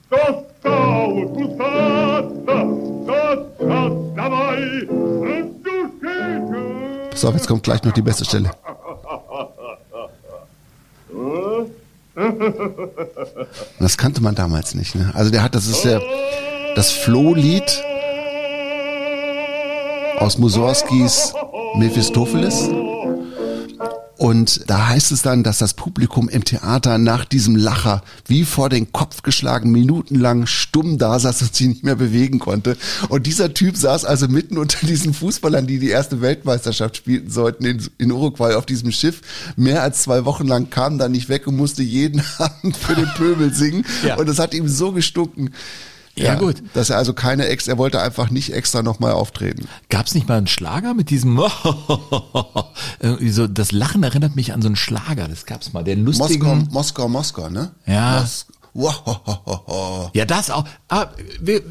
Достал кусаться, тот Pass auf, jetzt kommt gleich noch die beste Stelle. Das kannte man damals nicht. Ne? Also der hat, das ist ja das Flohlied aus Mussorgskis Mephistopheles. Und da heißt es dann, dass das Publikum im Theater nach diesem Lacher wie vor den Kopf geschlagen minutenlang stumm da saß und sich nicht mehr bewegen konnte. Und dieser Typ saß also mitten unter diesen Fußballern, die die erste Weltmeisterschaft spielten sollten in, in Uruguay auf diesem Schiff. Mehr als zwei Wochen lang kam da nicht weg und musste jeden Abend für den Pöbel singen. Ja. Und das hat ihm so gestunken. Ja, ja, gut. Dass er also keine Ex, er wollte einfach nicht extra nochmal auftreten. Gab es nicht mal einen Schlager mit diesem so, das Lachen erinnert mich an so einen Schlager, das gab's mal, der lustigen Moskau, Moskau, Moskau, ne? Ja. Mos ja, das auch. Ah,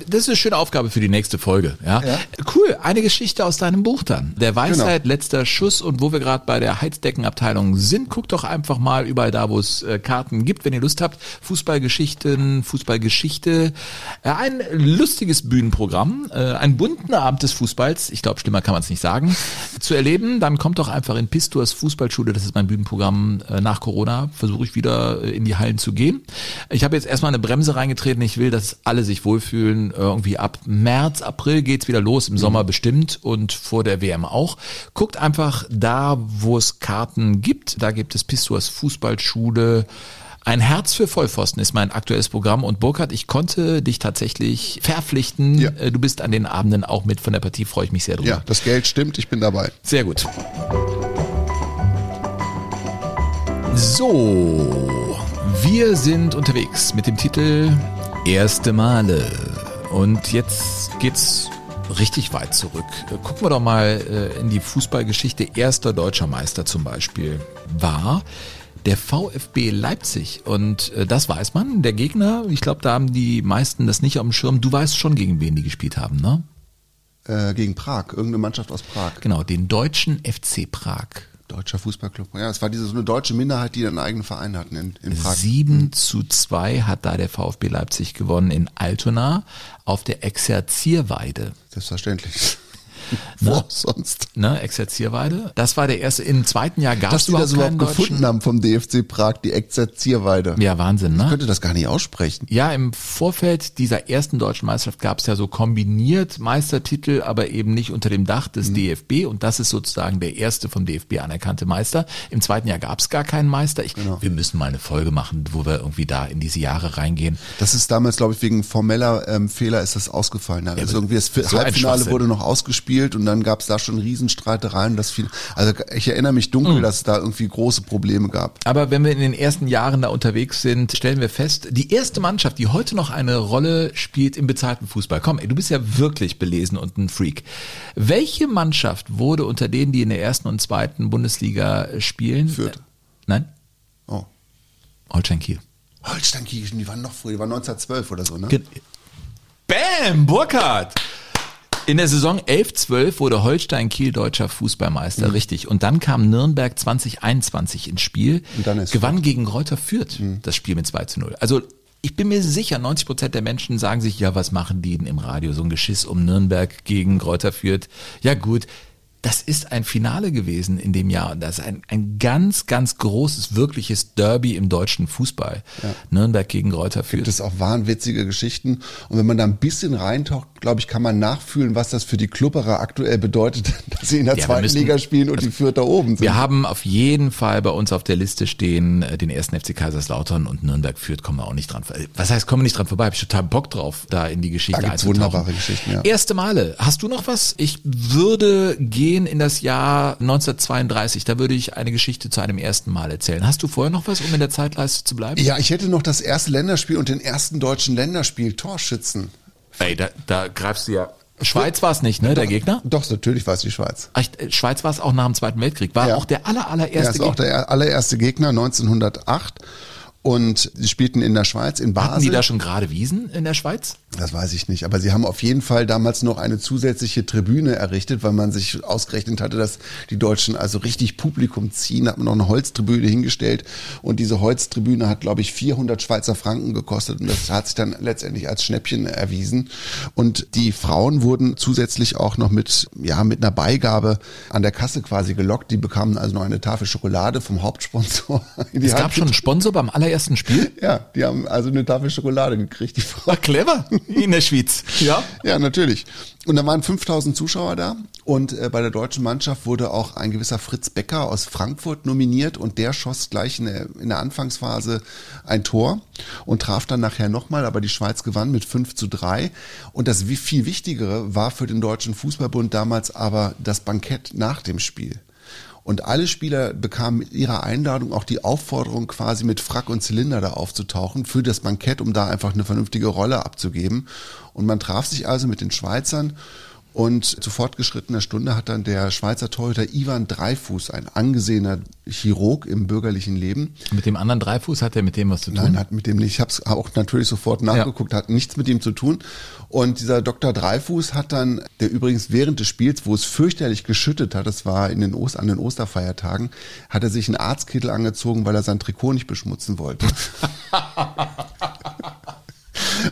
das ist eine schöne Aufgabe für die nächste Folge. Ja? ja. Cool, eine Geschichte aus deinem Buch dann. Der Weisheit, genau. letzter Schuss und wo wir gerade bei der Heizdeckenabteilung sind, guckt doch einfach mal überall da, wo es äh, Karten gibt, wenn ihr Lust habt. Fußballgeschichten, Fußballgeschichte. Äh, ein lustiges Bühnenprogramm, äh, einen bunten Abend des Fußballs, ich glaube, schlimmer kann man es nicht sagen, zu erleben. Dann kommt doch einfach in Pistors Fußballschule, das ist mein Bühnenprogramm nach Corona, versuche ich wieder in die Hallen zu gehen. Ich habe habe jetzt erstmal eine Bremse reingetreten. Ich will, dass alle sich wohlfühlen. Irgendwie ab März, April geht's wieder los, im Sommer mhm. bestimmt und vor der WM auch. Guckt einfach da, wo es Karten gibt. Da gibt es Pistors Fußballschule. Ein Herz für Vollpfosten ist mein aktuelles Programm und Burkhard, ich konnte dich tatsächlich verpflichten. Ja. Äh, du bist an den Abenden auch mit von der Partie, freue ich mich sehr drüber. Ja, das Geld stimmt, ich bin dabei. Sehr gut. So, wir sind unterwegs mit dem Titel Erste Male. Und jetzt geht's richtig weit zurück. Gucken wir doch mal äh, in die Fußballgeschichte. Erster deutscher Meister zum Beispiel war der VfB Leipzig. Und äh, das weiß man. Der Gegner, ich glaube, da haben die meisten das nicht auf dem Schirm. Du weißt schon, gegen wen die gespielt haben, ne? Äh, gegen Prag, irgendeine Mannschaft aus Prag. Genau, den deutschen FC Prag. Deutscher Fußballclub. Ja, es war diese so eine deutsche Minderheit, die einen eigenen Verein hatten in, in Prag. 7 zu 2 hat da der VfB Leipzig gewonnen in Altona auf der Exerzierweide. Selbstverständlich. Ne? Wo sonst? Ne, Exerzierweide. Das war der erste. Im zweiten Jahr gab es die das überhaupt überhaupt gefunden haben vom DFC Prag, die Exerzierweide. Ja, Wahnsinn, Ich ne? könnte das gar nicht aussprechen. Ja, im Vorfeld dieser ersten deutschen Meisterschaft gab es ja so kombiniert Meistertitel, aber eben nicht unter dem Dach des DFB. Und das ist sozusagen der erste vom DFB anerkannte Meister. Im zweiten Jahr gab es gar keinen Meister. Ich, Wir müssen mal eine Folge machen, wo wir irgendwie da in diese Jahre reingehen. Das ist damals, glaube ich, wegen formeller ähm, Fehler ist das ausgefallen. Also irgendwie das so Halbfinale wurde noch ausgespielt und dann gab es da schon Riesenstreitereien. Das viel, also ich erinnere mich dunkel, dass es da irgendwie große Probleme gab. Aber wenn wir in den ersten Jahren da unterwegs sind, stellen wir fest, die erste Mannschaft, die heute noch eine Rolle spielt im bezahlten Fußball. Komm, ey, du bist ja wirklich belesen und ein Freak. Welche Mannschaft wurde unter denen, die in der ersten und zweiten Bundesliga spielen? Fürth. Nein? Oh. Holstein Kiel. Holstein Kiel, die waren noch früher, die waren 1912 oder so, ne? Bam, Burkhardt! In der Saison 11-12 wurde Holstein Kiel deutscher Fußballmeister, Mhm. richtig. Und dann kam Nürnberg 2021 ins Spiel, Und dann ist Mhm. gewann gegen Reuter Fürth das Spiel mit 2 zu 0. Also ich bin mir sicher, 90 Prozent der Menschen sagen sich, ja, was machen die denn im Radio? So ein Geschiss um Nürnberg gegen Reuter Fürth. Ja gut, das ist ein Finale gewesen in dem Jahr. Und das ist ein, ein ganz, ganz großes, wirkliches Derby im deutschen Fußball. Nürnberg gegen Reuter Fürth. Gibt es auch wahnwitzige Geschichten. Und wenn man da ein bisschen reintaucht, glaube ich, kann man nachfühlen, was das für die Klubberer aktuell bedeutet, dass sie in der Ja, zweiten müssen- Liga spielen und die Fürth da oben sind. Wir haben auf jeden Fall bei uns auf der Liste stehen äh, den ersten FC Kaiserslautern und Nürnberg führt, kommen wir auch nicht dran. Was heißt, kommen wir nicht dran vorbei? Habe ich total Bock drauf, da in die Geschichte Da gibt's einzutauchen. wunderbare Geschichten, ja. Erste Male. Hast du noch was? Ich würde gehen in das Jahr 1932. Da würde ich eine Geschichte zu einem ersten Mal erzählen. Hast du vorher noch was, um in der Zeitleiste zu bleiben? ja, ich hätte noch das erste Länderspiel und den ersten deutschen Länderspiel Torschützen. Ey, da, da greifst du ja. Schweiz war es nicht, ne, der Gegner? Doch, natürlich war es die Schweiz. Ach, äh, Schweiz war es auch nach dem Zweiten Weltkrieg. War Ja. auch der aller, Er allererste ist auch Gegner. der allererste Gegner 1908 und sie spielten in der Schweiz, in Basel. Hatten die da schon gerade Wiesen in der Schweiz? Das weiß ich nicht, aber sie haben auf jeden Fall damals noch eine zusätzliche Tribüne errichtet, weil man sich ausgerechnet hatte, dass die Deutschen also richtig Publikum ziehen, hat man noch eine Holztribüne hingestellt und diese Holztribüne hat, glaube ich, 400 Schweizer Franken gekostet und das hat sich dann letztendlich als Schnäppchen erwiesen und die Frauen wurden zusätzlich auch noch mit, ja, mit einer Beigabe an der Kasse quasi gelockt, die bekamen also noch eine Tafel Schokolade vom Hauptsponsor. Es gab schon einen Sponsor beim allerersten Spiel? Ja, die haben also eine Tafel Schokolade gekriegt, die Frauen. War clever in der Schweiz. Ja. Ja, natürlich. Und da waren 5000 Zuschauer da und äh, bei der deutschen Mannschaft wurde auch ein gewisser Fritz Becker aus Frankfurt nominiert und der schoss gleich in der, in der Anfangsphase ein Tor und traf dann nachher nochmal, aber die Schweiz gewann mit 5 zu 3. Und das viel Wichtigere war für den Deutschen Fußballbund damals aber das Bankett nach dem Spiel. Und alle Spieler bekamen mit ihrer Einladung auch die Aufforderung, quasi mit Frack und Zylinder da aufzutauchen für das Bankett, um da einfach eine vernünftige Rolle abzugeben. Und man traf sich also mit den Schweizern und zu fortgeschrittener Stunde hat dann der Schweizer Torhüter Ivan Dreifuß, ein angesehener Chirurg im bürgerlichen Leben, Mit dem anderen Dreifuß hat er mit dem was zu tun? Nein, hat mit dem nicht. Ich habe es auch natürlich sofort nachgeguckt, hat nichts mit ihm zu tun. Und dieser Dr. Dreifuß hat dann, der übrigens während des Spiels, wo es fürchterlich geschüttet hat, das war in den Ost, an den Osterfeiertagen, hat er sich einen Arztkittel angezogen, weil er sein Trikot nicht beschmutzen wollte.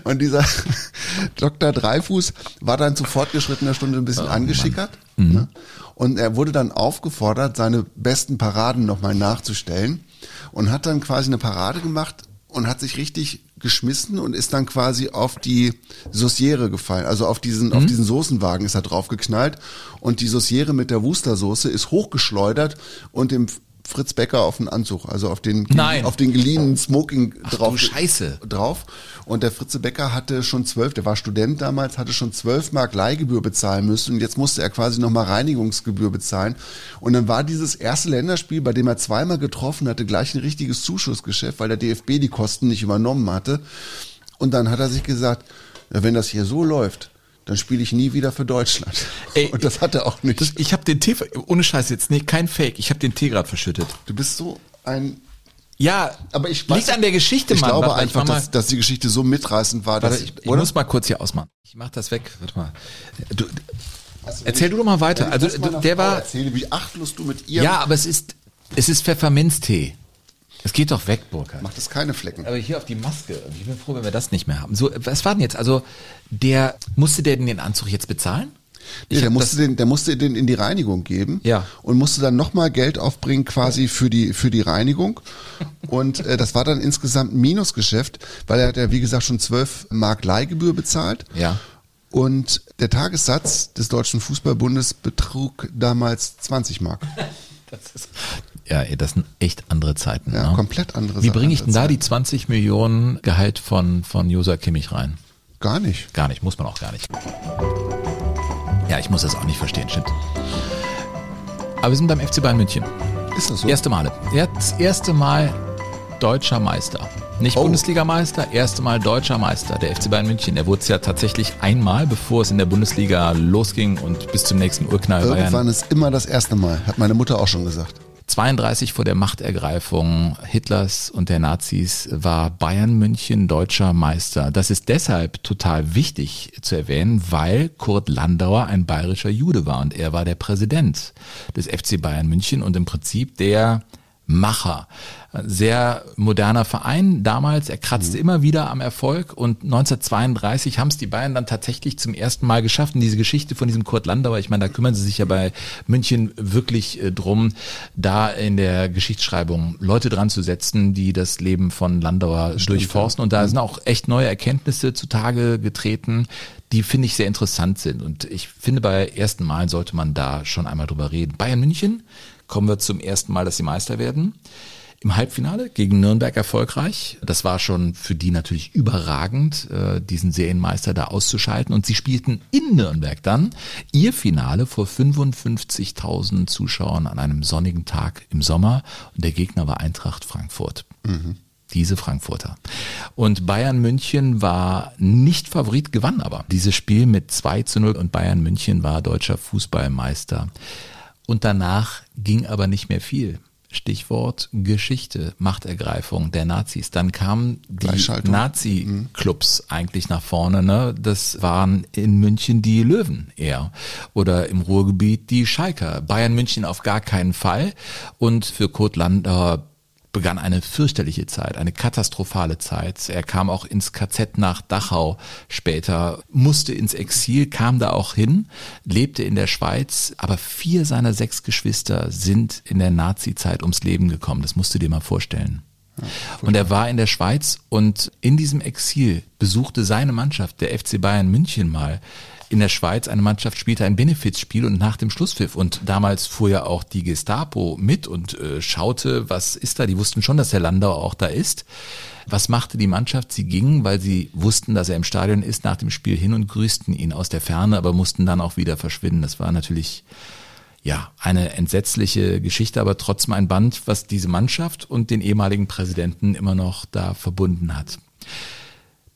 Und dieser Dr. Dreifuß war dann zu fortgeschrittener Stunde ein bisschen angeschickert. Ne? Und er wurde dann aufgefordert, seine besten Paraden nochmal nachzustellen und hat dann quasi eine Parade gemacht und hat sich richtig geschmissen und ist dann quasi auf die Sauciere gefallen. Also auf diesen, auf diesen Soßenwagen ist er draufgeknallt und die Sauciere mit der Wustersoße ist hochgeschleudert und dem Fritz Becker auf den Anzug, also auf den, Nein. auf den geliehenen Smoking Ach drauf. Scheiße. Drauf. Und der Fritze Becker hatte schon zwölf, der war Student damals, hatte schon zwölf Mark Leihgebühr bezahlen müssen und jetzt musste er quasi nochmal Reinigungsgebühr bezahlen. Und dann war dieses erste Länderspiel, bei dem er zweimal getroffen hatte, gleich ein richtiges Zuschussgeschäft, weil der DFB die Kosten nicht übernommen hatte. Und dann hat er sich gesagt, wenn das hier so läuft, dann spiele ich nie wieder für Deutschland. Ey, und das hat er auch nicht. Das, ich habe den Tee, ohne Scheiß jetzt, nee, kein Fake, ich habe den Tee gerade verschüttet. du bist so ein Ja, aber ich liegt an der Geschichte, Ich Mann. glaube Warte, ich einfach, mal- dass, dass die Geschichte so mitreißend war, dass Warte, ich, ich oder? muss mal kurz hier ausmachen. Ich mach das weg. Warte mal. Du, Also, erzähl ich- du doch mal weiter. ich Also, der Frau war- Erzähle, wie achtlos du mit ihr. ja, aber es ist, es ist Pfefferminztee. Es geht doch weg, Burkhard. Macht es keine Flecken. Aber hier auf die Maske. Ich bin froh, wenn wir das nicht mehr haben. So, was war denn jetzt? Also, der, musste der denn den Anzug jetzt bezahlen? Nee, der musste den, der musste den in die Reinigung geben. Ja. Und musste dann nochmal Geld aufbringen quasi für die, für die Reinigung. Und äh, das war dann insgesamt ein Minusgeschäft, weil er hat ja, wie gesagt, schon 12 Mark Leihgebühr bezahlt. Ja. Und der Tagessatz des Deutschen Fußballbundes betrug damals 20 Mark. Das ist, ja, ey, das sind echt andere Zeiten. Ja, ne? komplett andere Wie Sachen bringe ich denn da die 20 Millionen Gehalt von, von Josa Kimmich rein? Gar nicht. Gar nicht, muss man auch gar nicht. Ja, ich muss das auch nicht verstehen, stimmt. Aber wir sind beim FC Bayern München. Ist das so? Erste Male. Das erste Mal deutscher Meister. Nicht Oh. Bundesligameister, erste Mal deutscher Meister, der FC Bayern München. Er wurde es ja tatsächlich einmal, bevor es in der Bundesliga losging und bis zum nächsten Urknall Irgendwann Bayern. ist immer das erste Mal, hat meine Mutter auch schon gesagt. 32 vor der Machtergreifung Hitlers und der Nazis war Bayern München deutscher Meister. Das ist deshalb total wichtig zu erwähnen, weil Kurt Landauer ein bayerischer Jude war und er war der Präsident des FC Bayern München und im Prinzip der Macher. Sehr moderner Verein damals. Er kratzte immer wieder am Erfolg und 1932 haben es die Bayern dann tatsächlich zum ersten Mal geschafft. Und diese Geschichte von diesem Kurt Landauer, ich meine, da kümmern sie sich ja bei München wirklich äh, drum, da in der Geschichtsschreibung Leute dran zu setzen, die das Leben von Landauer durchforsten. Und da sind auch echt neue Erkenntnisse zutage getreten, die finde ich sehr interessant sind. Und ich finde, bei ersten Malen sollte man da schon einmal drüber reden. Bayern München kommen wir zum ersten Mal, dass sie Meister werden. Im Halbfinale gegen Nürnberg erfolgreich. Das war schon für die natürlich überragend, äh, diesen Serienmeister da auszuschalten. Und sie spielten in Nürnberg dann ihr Finale vor 55.000 Zuschauern an einem sonnigen Tag im Sommer. Und der Gegner war Eintracht Frankfurt. Diese Frankfurter. Und Bayern München war nicht Favorit, gewann aber dieses Spiel mit 2 zu 0 und Bayern München war deutscher Fußballmeister. Und danach ging aber nicht mehr viel. Stichwort Geschichte, Machtergreifung der Nazis. Dann kamen die. Nazi-Clubs eigentlich nach vorne. Ne? Das waren in München die Löwen eher. Oder im Ruhrgebiet die Schalker. Bayern München auf gar keinen Fall. Und für Kurt Landauer begann eine fürchterliche Zeit, eine katastrophale Zeit. Er kam auch ins KZ nach Dachau später, musste ins Exil, kam da auch hin, lebte in der Schweiz, aber vier seiner sechs Geschwister sind in der Nazi-Zeit ums Leben gekommen. Das musst du dir mal vorstellen. Und er war in der Schweiz und in diesem Exil besuchte seine Mannschaft, der FC Bayern München mal, in der Schweiz. Eine Mannschaft spielte ein Benefizspiel und nach dem Schlusspfiff. Und damals fuhr ja auch die Gestapo mit und äh, schaute, was ist da. Die wussten schon, dass der Landau auch da ist. Was machte die Mannschaft? Sie gingen, weil sie wussten, dass er im Stadion ist, nach dem Spiel hin und grüßten ihn aus der Ferne, aber mussten dann auch wieder verschwinden. Das war natürlich ja, eine entsetzliche Geschichte, aber trotzdem ein Band, was diese Mannschaft und den ehemaligen Präsidenten immer noch da verbunden hat.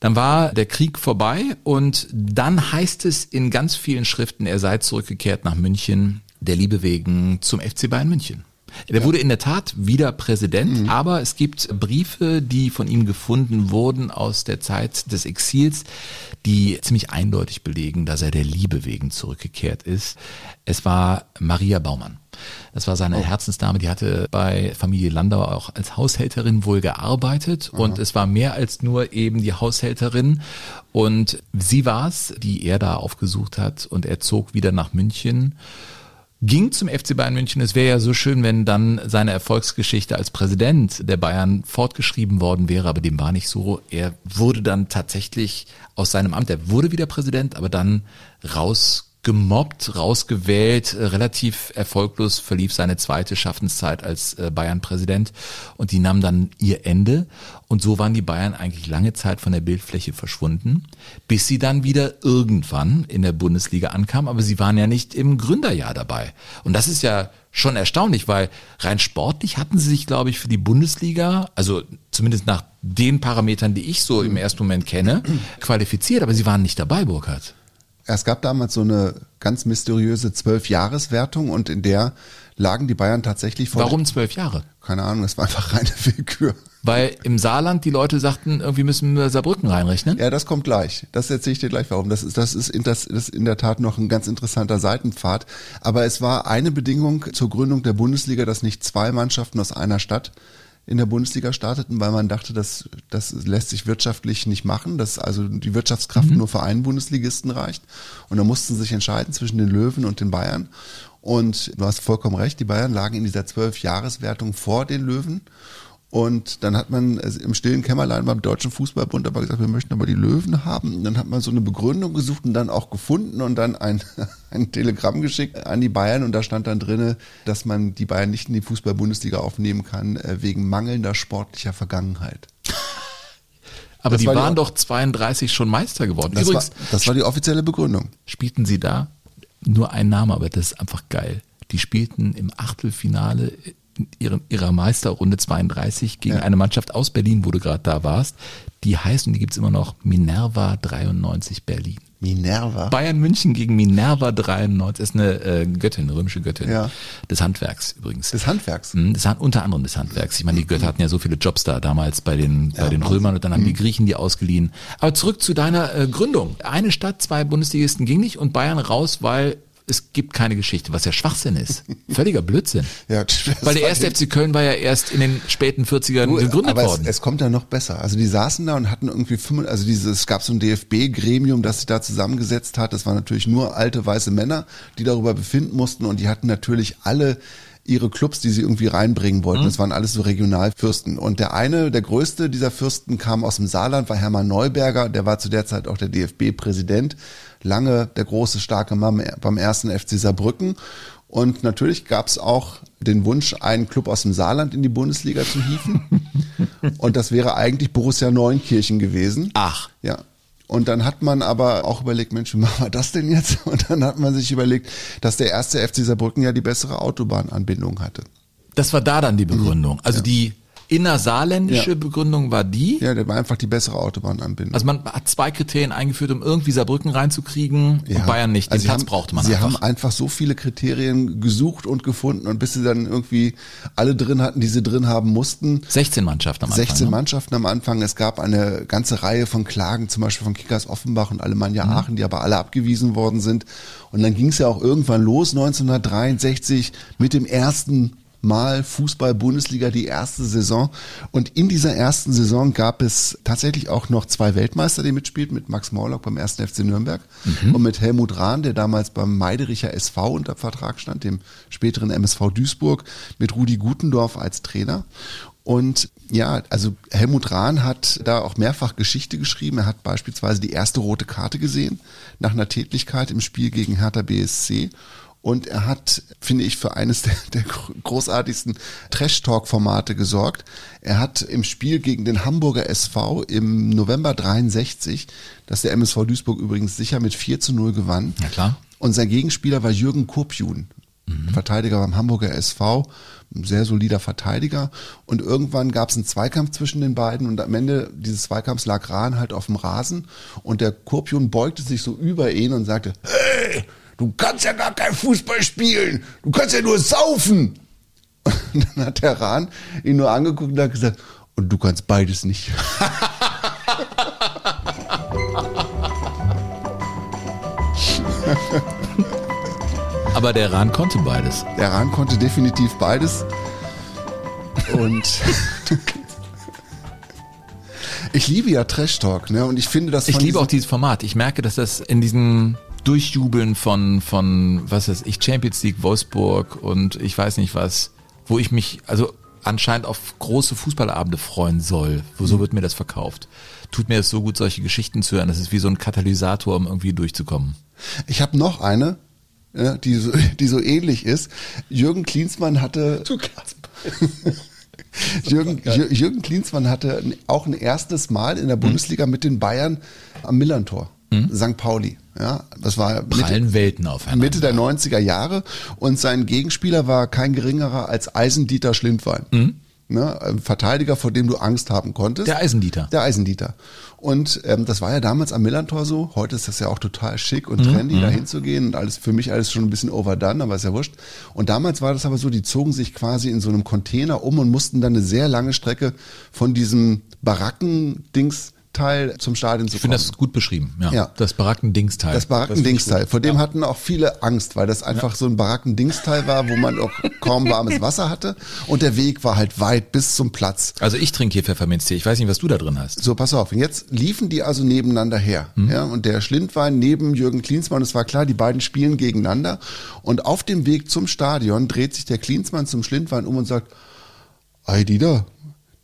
Dann war der Krieg vorbei und dann heißt es in ganz vielen Schriften, er sei zurückgekehrt nach München, der Liebe wegen zum FC Bayern München. Er wurde in der Tat wieder Präsident, aber es gibt Briefe, die von ihm gefunden wurden aus der Zeit des Exils, die ziemlich eindeutig belegen, dass er der Liebe wegen zurückgekehrt ist. Es war Maria Baumann. Das war seine Herzensdame, die hatte bei Familie Landauer auch als Haushälterin wohl gearbeitet und es war mehr als nur eben die Haushälterin. Und sie war es, die er da aufgesucht hat und er zog wieder nach München ging zum FC Bayern München. Es wäre ja so schön, wenn dann seine Erfolgsgeschichte als Präsident der Bayern fortgeschrieben worden wäre, aber dem war nicht so. Er wurde dann tatsächlich aus seinem Amt, er wurde wieder Präsident, aber dann rausgemobbt, rausgewählt, äh, relativ erfolglos verlief seine zweite Schaffenszeit als äh, Bayern-Präsident und die nahm dann ihr Ende und so waren die Bayern eigentlich lange Zeit von der Bildfläche verschwunden, bis sie dann wieder irgendwann in der Bundesliga ankamen, aber sie waren ja nicht im Gründerjahr dabei. Und das ist ja schon erstaunlich, weil rein sportlich hatten sie sich, glaube ich, für die Bundesliga, also zumindest nach den Parametern, die ich so im ersten Moment kenne, qualifiziert, aber sie waren nicht dabei, Burkhard. Es gab damals so eine ganz mysteriöse Zwölf-Jahres-Wertung und in der lagen die Bayern tatsächlich vor. Warum zwölf Jahre? Keine Ahnung, das war einfach reine Willkür. Weil im Saarland die Leute sagten, irgendwie müssen wir Saarbrücken reinrechnen. Ja, das kommt gleich. Das erzähle ich dir gleich warum. Das ist, das ist, in, das ist in der Tat noch ein ganz interessanter Seitenpfad. Aber es war eine Bedingung zur Gründung der Bundesliga, dass nicht zwei Mannschaften aus einer Stadt in der Bundesliga starteten, weil man dachte, das, das lässt sich wirtschaftlich nicht machen, dass also die Wirtschaftskraft nur für einen Bundesligisten reicht. Und da mussten sie sich entscheiden zwischen den Löwen und den Bayern. Und du hast vollkommen recht, die Bayern lagen in dieser Zwölf-Jahres-Wertung vor den Löwen. Und dann hat man also im stillen Kämmerlein beim Deutschen Fußballbund aber gesagt, wir möchten aber die Löwen haben. Und dann hat man so eine Begründung gesucht und dann auch gefunden und dann ein, ein Telegramm geschickt an die Bayern und da stand dann drinne, dass man die Bayern nicht in die Fußball-Bundesliga aufnehmen kann, äh, wegen mangelnder sportlicher Vergangenheit. Aber Das die war die- waren doch 32 schon Meister geworden. Das, war, Übrigens das war die offizielle Begründung. spielten sie da nur ein Name, aber das ist einfach geil. Die spielten im Achtelfinale in ihrem, ihrer Meisterrunde 32 gegen Ja. eine Mannschaft aus Berlin, wo du gerade da warst. Die heißt, und die gibt's immer noch, Minerva 93 Berlin. Minerva. Bayern München gegen Minerva 93 ist eine äh, Göttin, eine römische Göttin Ja. des Handwerks übrigens. Des Handwerks. Mhm, Das hat unter anderem des Handwerks. Ich meine, die Götter hatten ja so viele Jobs da damals bei den, bei den Römern und dann haben Mhm. die Griechen die ausgeliehen. Aber zurück zu deiner äh, Gründung. Eine Stadt, zwei Bundesligisten ging nicht und Bayern raus, weil es gibt keine Geschichte, was ja Schwachsinn ist. Völliger Blödsinn. Ja, Weil der erste FC Köln war ja erst in den späten 40ern Gut, gegründet aber worden. Es, es kommt ja noch besser. Also die saßen da und hatten irgendwie fünf, also dieses, es gab so ein DFB-Gremium, das sich da zusammengesetzt hat. Das waren natürlich nur alte weiße Männer, die darüber befinden mussten und die hatten natürlich alle ihre Clubs, die sie irgendwie reinbringen wollten. Das waren alles so Regionalfürsten. Und der eine, der größte dieser Fürsten kam aus dem Saarland, war Hermann Neuberger, der war zu der Zeit auch der DFB-Präsident. Lange der große, starke Mann beim ersten FC Saarbrücken. Und natürlich gab es auch den Wunsch, einen Club aus dem Saarland in die Bundesliga zu hieven. Und das wäre eigentlich Borussia Neunkirchen gewesen. Ach. Ja. Und dann hat man aber auch überlegt, Mensch, wie machen wir das denn jetzt? Und dann hat man sich überlegt, dass der erste FC Saarbrücken ja die bessere Autobahnanbindung hatte. Das war da dann die Begründung. Also die innersaarländische Ja. Begründung war die. Ja, der war einfach die bessere Autobahnanbindung. Also man hat zwei Kriterien eingeführt, um irgendwie Saarbrücken reinzukriegen und Bayern nicht. Den Also sie Platz haben, brauchte man Sie einfach. haben einfach so viele Kriterien gesucht und gefunden und bis sie dann irgendwie alle drin hatten, die sie drin haben mussten. 16 Mannschaften am Anfang. 16 ne? Mannschaften am Anfang. Es gab eine ganze Reihe von Klagen, zum Beispiel von Kickers Offenbach und Alemannia Mhm. Aachen, die aber alle abgewiesen worden sind. Und dann ging es ja auch irgendwann los, 1963, mit dem ersten Mal Fußball-Bundesliga, die erste Saison. Und in dieser ersten Saison gab es tatsächlich auch noch zwei Weltmeister, die mitspielten, mit Max Morlock beim ersten FC Nürnberg und mit Helmut Rahn, der damals beim Meidericher SV unter Vertrag stand, dem späteren MSV Duisburg, mit Rudi Gutendorf als Trainer. Und ja, also Helmut Rahn hat da auch mehrfach Geschichte geschrieben. Er hat beispielsweise die erste rote Karte gesehen nach einer Tätlichkeit im Spiel gegen Hertha BSC. Und er hat, finde ich, für eines der, der großartigsten Trash-Talk-Formate gesorgt. Er hat im Spiel gegen den Hamburger SV im November 63, das der MSV Duisburg übrigens sicher mit 4 zu 0 gewann. Ja, klar. Und sein Gegenspieler war Jürgen Kurpjun, Verteidiger beim Hamburger SV, ein sehr solider Verteidiger. Und irgendwann gab es einen Zweikampf zwischen den beiden und am Ende dieses Zweikampfs lag Rahn halt auf dem Rasen und der Kurpjun beugte sich so über ihn und sagte, hey, du kannst ja gar kein Fußball spielen, du kannst ja nur saufen. Und dann hat der Rahn ihn nur angeguckt und hat gesagt, und du kannst beides nicht. Aber der Rahn konnte beides. Der Rahn konnte definitiv beides. Und ich liebe ja Trash Talk, ne? Und ich finde das Ich liebe auch diesen- dieses Format. Ich merke, dass das in diesem Durchjubeln von, von, was weiß ich, Champions League Wolfsburg und ich weiß nicht was, wo ich mich, also anscheinend auf große Fußballabende freuen soll. Wo Mhm. so wird mir das verkauft. Tut mir das so gut, solche Geschichten zu hören. Das ist wie so ein Katalysator, um irgendwie durchzukommen. Ich habe noch eine, ja, die, so, die so ähnlich ist. Jürgen Klinsmann hatte. Jürgen, Jür- Jürgen Klinsmann hatte auch ein erstes Mal in der Bundesliga mit den Bayern am Millantor. St. Pauli. Ja, das war Mitte, Prallen Welten aufeinander. Mitte der 90er Jahre und sein Gegenspieler war kein geringerer als Eisendieter Schlindwein. Ne? Ein Verteidiger, vor dem du Angst haben konntest. Der Eisendieter. Der Eisendieter. Und ähm, das war ja damals am Millantor so. Heute ist das ja auch total schick und trendy, da hinzugehen und alles für mich alles schon ein bisschen overdone, aber ist ja wurscht. Und damals war das aber so, die zogen sich quasi in so einem Container um und mussten dann eine sehr lange Strecke von diesem Baracken-Dings Teil zum Stadion zu Ich finde kommen. das gut beschrieben. Ja. Ja. Das Barackendingsteil. Das Barackendingsteil. Vor dem hatten auch viele Angst, weil das einfach so ein Barackendingsteil war, wo man auch kaum warmes Wasser hatte. Und der Weg war halt weit bis zum Platz. Also ich trinke hier Pfefferminztee. Ich weiß nicht, was du da drin hast. So, pass auf. Und jetzt liefen die also nebeneinander her. Ja, und der Schlindwein neben Jürgen Klinsmann. Es war klar, die beiden spielen gegeneinander. Und auf dem Weg zum Stadion dreht sich der Klinsmann zum Schlindwein um und sagt, Ei, Dieter,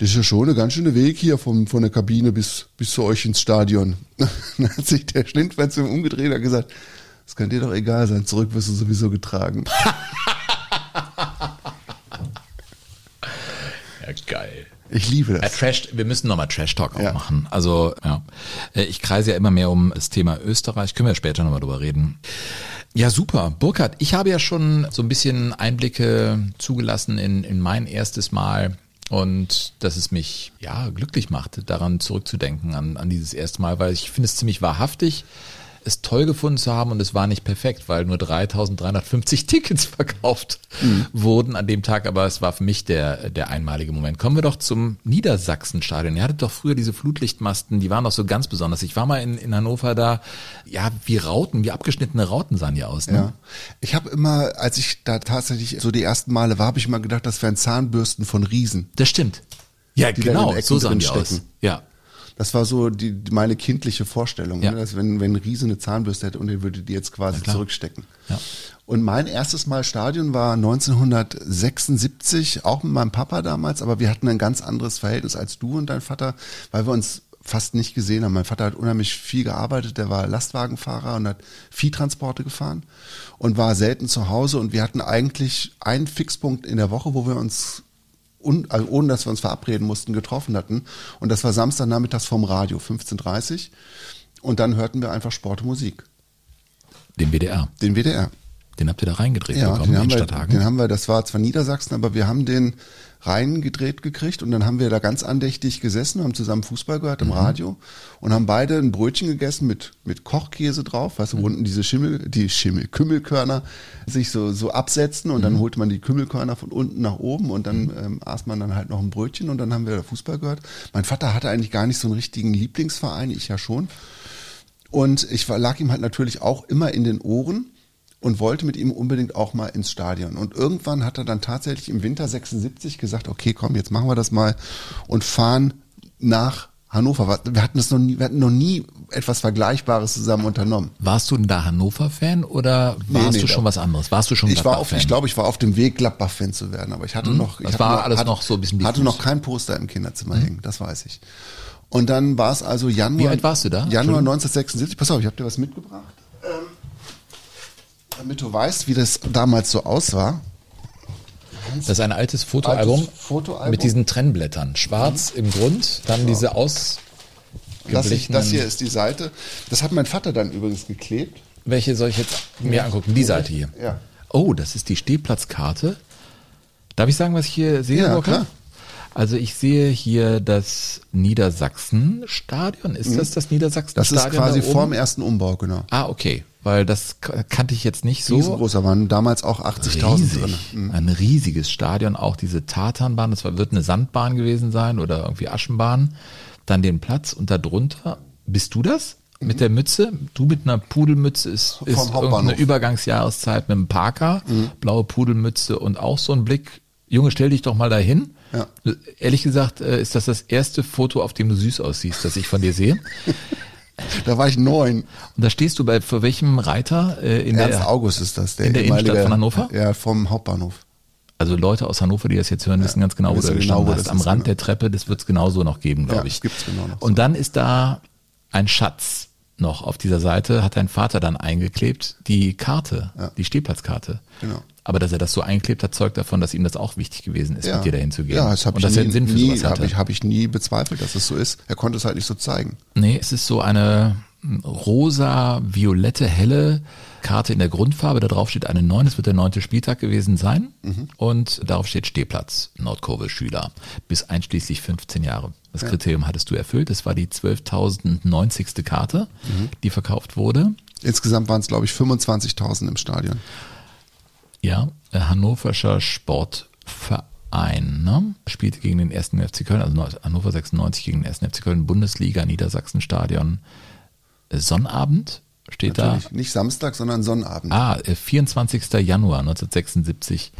das ist ja schon ein ganz schöner Weg hier vom, von der Kabine bis, bis zu euch ins Stadion. Dann hat sich der Schlindwein zu ihm umgedreht und hat gesagt, das kann dir doch egal sein, zurück wirst du sowieso getragen. Ja, geil. Ich liebe Ja, das. Trash, wir müssen nochmal Trash Talk auch Ja. machen. Also, ja. Äh, Ich kreise ja immer mehr um das Thema Österreich. Können wir später nochmal drüber reden. Ja, super. Burkhard, ich habe ja schon so ein bisschen Einblicke zugelassen in, in mein erstes Mal und dass es mich ja glücklich macht, daran zurückzudenken, an, an dieses erste Mal, weil ich finde es ziemlich wahrhaftig, es toll gefunden zu haben und es war nicht perfekt, weil nur 3350 Tickets verkauft wurden an dem Tag, aber es war für mich der, der einmalige Moment. Kommen wir doch zum Niedersachsenstadion. Ihr hattet doch früher diese Flutlichtmasten, die waren doch so ganz besonders. Ich war mal in, in Hannover da, ja, wie Rauten, wie abgeschnittene Rauten sahen die aus. Ne? Ja. Ich habe immer, als ich da tatsächlich so die ersten Male war, habe ich immer gedacht, das wären Zahnbürsten von Riesen. Das stimmt. Ja, genau, so sahen die aus. Ja. Das war so die, meine kindliche Vorstellung, Ja. ne? dass wenn, wenn ein Riese eine Zahnbürste hätte und den würde die jetzt quasi zurückstecken. Ja. Und mein erstes Mal Stadion war 1976, auch mit meinem Papa damals, aber wir hatten ein ganz anderes Verhältnis als du und dein Vater, weil wir uns fast nicht gesehen haben. Mein Vater hat unheimlich viel gearbeitet, der war Lastwagenfahrer und hat Viehtransporte gefahren und war selten zu Hause und wir hatten eigentlich einen Fixpunkt in der Woche, wo wir uns un, also ohne dass wir uns verabreden mussten, getroffen hatten. Und das war Samstagnachmittags vom Radio, 15.30 Und dann hörten wir einfach Sport und Musik. Den WDR. Den WDR. Den habt ihr da reingedreht Ja, bekommen den haben, wir, den haben wir, das war zwar Niedersachsen, aber wir haben den reingedreht gekriegt und dann haben wir da ganz andächtig gesessen, haben zusammen Fußball gehört im Mhm. Radio und haben beide ein Brötchen gegessen mit, mit Kochkäse drauf, weißt du, Mhm. wo unten diese Schimmel, die Schimmel, Kümmelkörner sich so, so absetzen und Mhm. dann holte man die Kümmelkörner von unten nach oben und dann ähm, aß man dann halt noch ein Brötchen und dann haben wir da Fußball gehört. Mein Vater hatte eigentlich gar nicht so einen richtigen Lieblingsverein, ich ja schon. Und ich lag ihm halt natürlich auch immer in den Ohren und wollte mit ihm unbedingt auch mal ins Stadion. Und irgendwann hat er dann tatsächlich im Winter 76 gesagt, okay, komm, jetzt machen wir das mal und fahren nach Hannover. Wir hatten das noch nie, wir hatten noch nie etwas Vergleichbares zusammen unternommen. Warst du denn da Hannover-Fan oder Nee, warst nee, du schon was anderes? Warst du schon Ich war auf, ich glaube, ich war auf dem Weg, Gladbach-Fan zu werden, aber ich hatte noch, ich Das hatte war noch, alles hatte, noch so ein bisschen hatte noch kein Poster im Kinderzimmer hängen, das weiß ich. Und dann war es also Januar. Wie alt warst du da? Januar Entschuldigung. 1976. Pass auf, ich habe dir was mitgebracht. Damit du weißt, wie das damals so aussah. Das ist ein altes Fotoalbum, Altes Fotoalbum. mit diesen Trennblättern. Schwarz im Grund, dann diese aus. Das, ich, das hier ist die Seite. Das hat mein Vater dann übrigens geklebt. Welche soll ich jetzt mir angucken? Die Seite hier. Ja. Oh, das ist die Stehplatzkarte. Darf ich sagen, was ich hier sehe? Ja, klar. Also ich sehe hier das Niedersachsen-Stadion. Ist das das Das Niedersachsen-Stadion? ist quasi da vorm ersten Umbau, genau. Ah, okay. Weil das kannte ich jetzt nicht so. Riesengroß, da waren damals auch 80.000 drin. Riesig. Ein riesiges Stadion, auch diese Tatanbahn, das war- wird eine Sandbahn gewesen sein oder irgendwie Aschenbahn. Dann den Platz und darunter, bist du das? Mit der Mütze? Du mit einer Pudelmütze ist, ist Hauptbahnhof. irgendeine Übergangsjahreszeit mit einem Parker, blaue Pudelmütze und auch so ein Blick. Junge, stell dich doch mal dahin. Ja. Ehrlich gesagt, äh, ist das das erste Foto, auf dem du süß aussiehst, das ich von dir sehe. Da war ich neun. Und da stehst du bei, für welchem Reiter äh, in Ernst der, August ist das, der in der Innenstadt von Hannover? Ja, vom Hauptbahnhof. Also Leute aus Hannover, die das jetzt hören, wissen ganz genau, wo du genau, gestanden wo hast. das Am Rand genau. der Treppe, das wird es genauso noch geben, glaube Ja, ich. gibt's genau noch so. Und dann ist da ein Schatz noch auf dieser Seite, hat dein Vater dann eingeklebt, die Karte, die Stehplatzkarte. Genau. Aber dass er das so eingeklebt hat, zeugt davon, dass ihm das auch wichtig gewesen ist, mit dir dahin zu gehen. Ja, das habe Und ich dass er nie, einen Sinn für nie, sowas hab hatte. ich, hab ich nie bezweifelt, dass es so ist. Er konnte es halt nicht so zeigen. Nee, es ist so eine rosa, violette, helle Karte in der Grundfarbe, da drauf steht eine 9, es wird der neunte Spieltag gewesen sein. Und darauf steht Stehplatz, Nordkurve Schüler, bis einschließlich 15 Jahre. Das Kriterium hattest du erfüllt. Das war die 12.090. Karte, die verkauft wurde. Insgesamt waren es, glaube ich, 25.000 im Stadion. Ja, äh, Hannoverscher Sportverein ne? spielte gegen den ersten FC Köln, also Hannover 96 gegen den ersten FC Köln, Bundesliga, Niedersachsenstadion. Äh, Sonnabend steht Natürlich nicht Samstag, sondern Sonnabend. da. Ah, äh, 24. Januar 1976,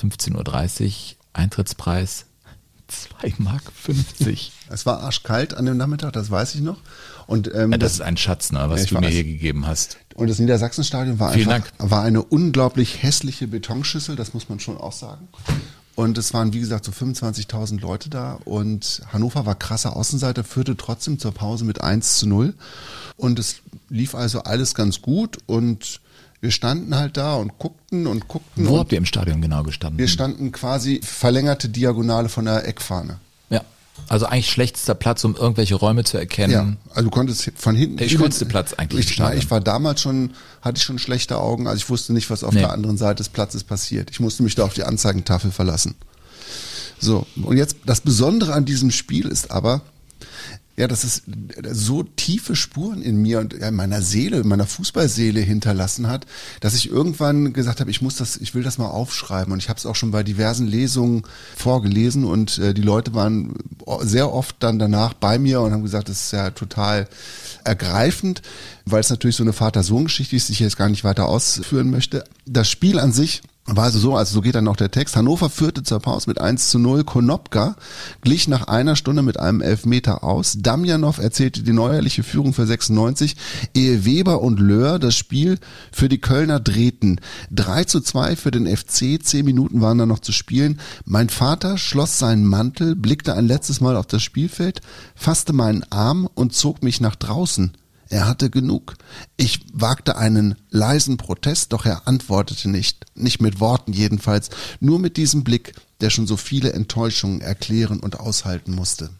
15.30 Uhr, Eintrittspreis 2 Mark 50. Es war arschkalt an dem Nachmittag, das weiß ich noch. Und, ähm, Ja, das ist ein Schatz, ne, was du mir hier gegeben hast. und das Niedersachsenstadion war Vielen einfach war eine unglaublich hässliche Betonschüssel, das muss man schon auch sagen. Und es waren, wie gesagt, so 25.000 Leute da. Und Hannover war krasser Außenseiter, führte trotzdem zur Pause mit 1 zu 0. Und es lief also alles ganz gut. Und wir standen halt da und guckten und guckten. Wo habt ihr im Stadion genau gestanden? wir standen quasi verlängerte Diagonale von der Eckfahne. Also eigentlich schlechtester Platz, um irgendwelche Räume zu erkennen. Ja, also du konntest von hinten. Der übelste konnte- Platz eigentlich Ich, ich war damals schon, hatte ich schon schlechte Augen, also ich wusste nicht, was auf Nee. der anderen Seite des Platzes passiert. Ich musste mich da auf die Anzeigentafel verlassen. So, und jetzt das Besondere an diesem Spiel ist aber, ja, dass es so tiefe Spuren in mir und in meiner Seele, in meiner Fußballseele hinterlassen hat, dass ich irgendwann gesagt habe, ich muss das, ich will das mal aufschreiben. Und ich habe es auch schon bei diversen Lesungen vorgelesen und äh, die Leute waren sehr oft dann danach bei mir und haben gesagt, das ist ja total ergreifend, weil es natürlich so eine Vater-Sohn-Geschichte ist, die ich jetzt gar nicht weiter ausführen möchte. Das Spiel an sich war also so, also so geht dann auch der Text. Hannover führte zur Pause mit 1 zu 0. Konopka glich nach einer Stunde mit einem Elfmeter aus. Damjanov erzählte die neuerliche Führung für 96, ehe Weber und Löhr das Spiel für die Kölner drehten. 3 zu 2 für den FC, zehn Minuten waren da noch zu spielen. Mein Vater schloss seinen Mantel, blickte ein letztes Mal auf das Spielfeld, fasste meinen Arm und zog mich nach draußen. Er hatte genug. Ich wagte einen leisen Protest, doch er antwortete nicht. Nicht mit Worten jedenfalls, nur mit diesem Blick, der schon so viele Enttäuschungen erklären und aushalten musste.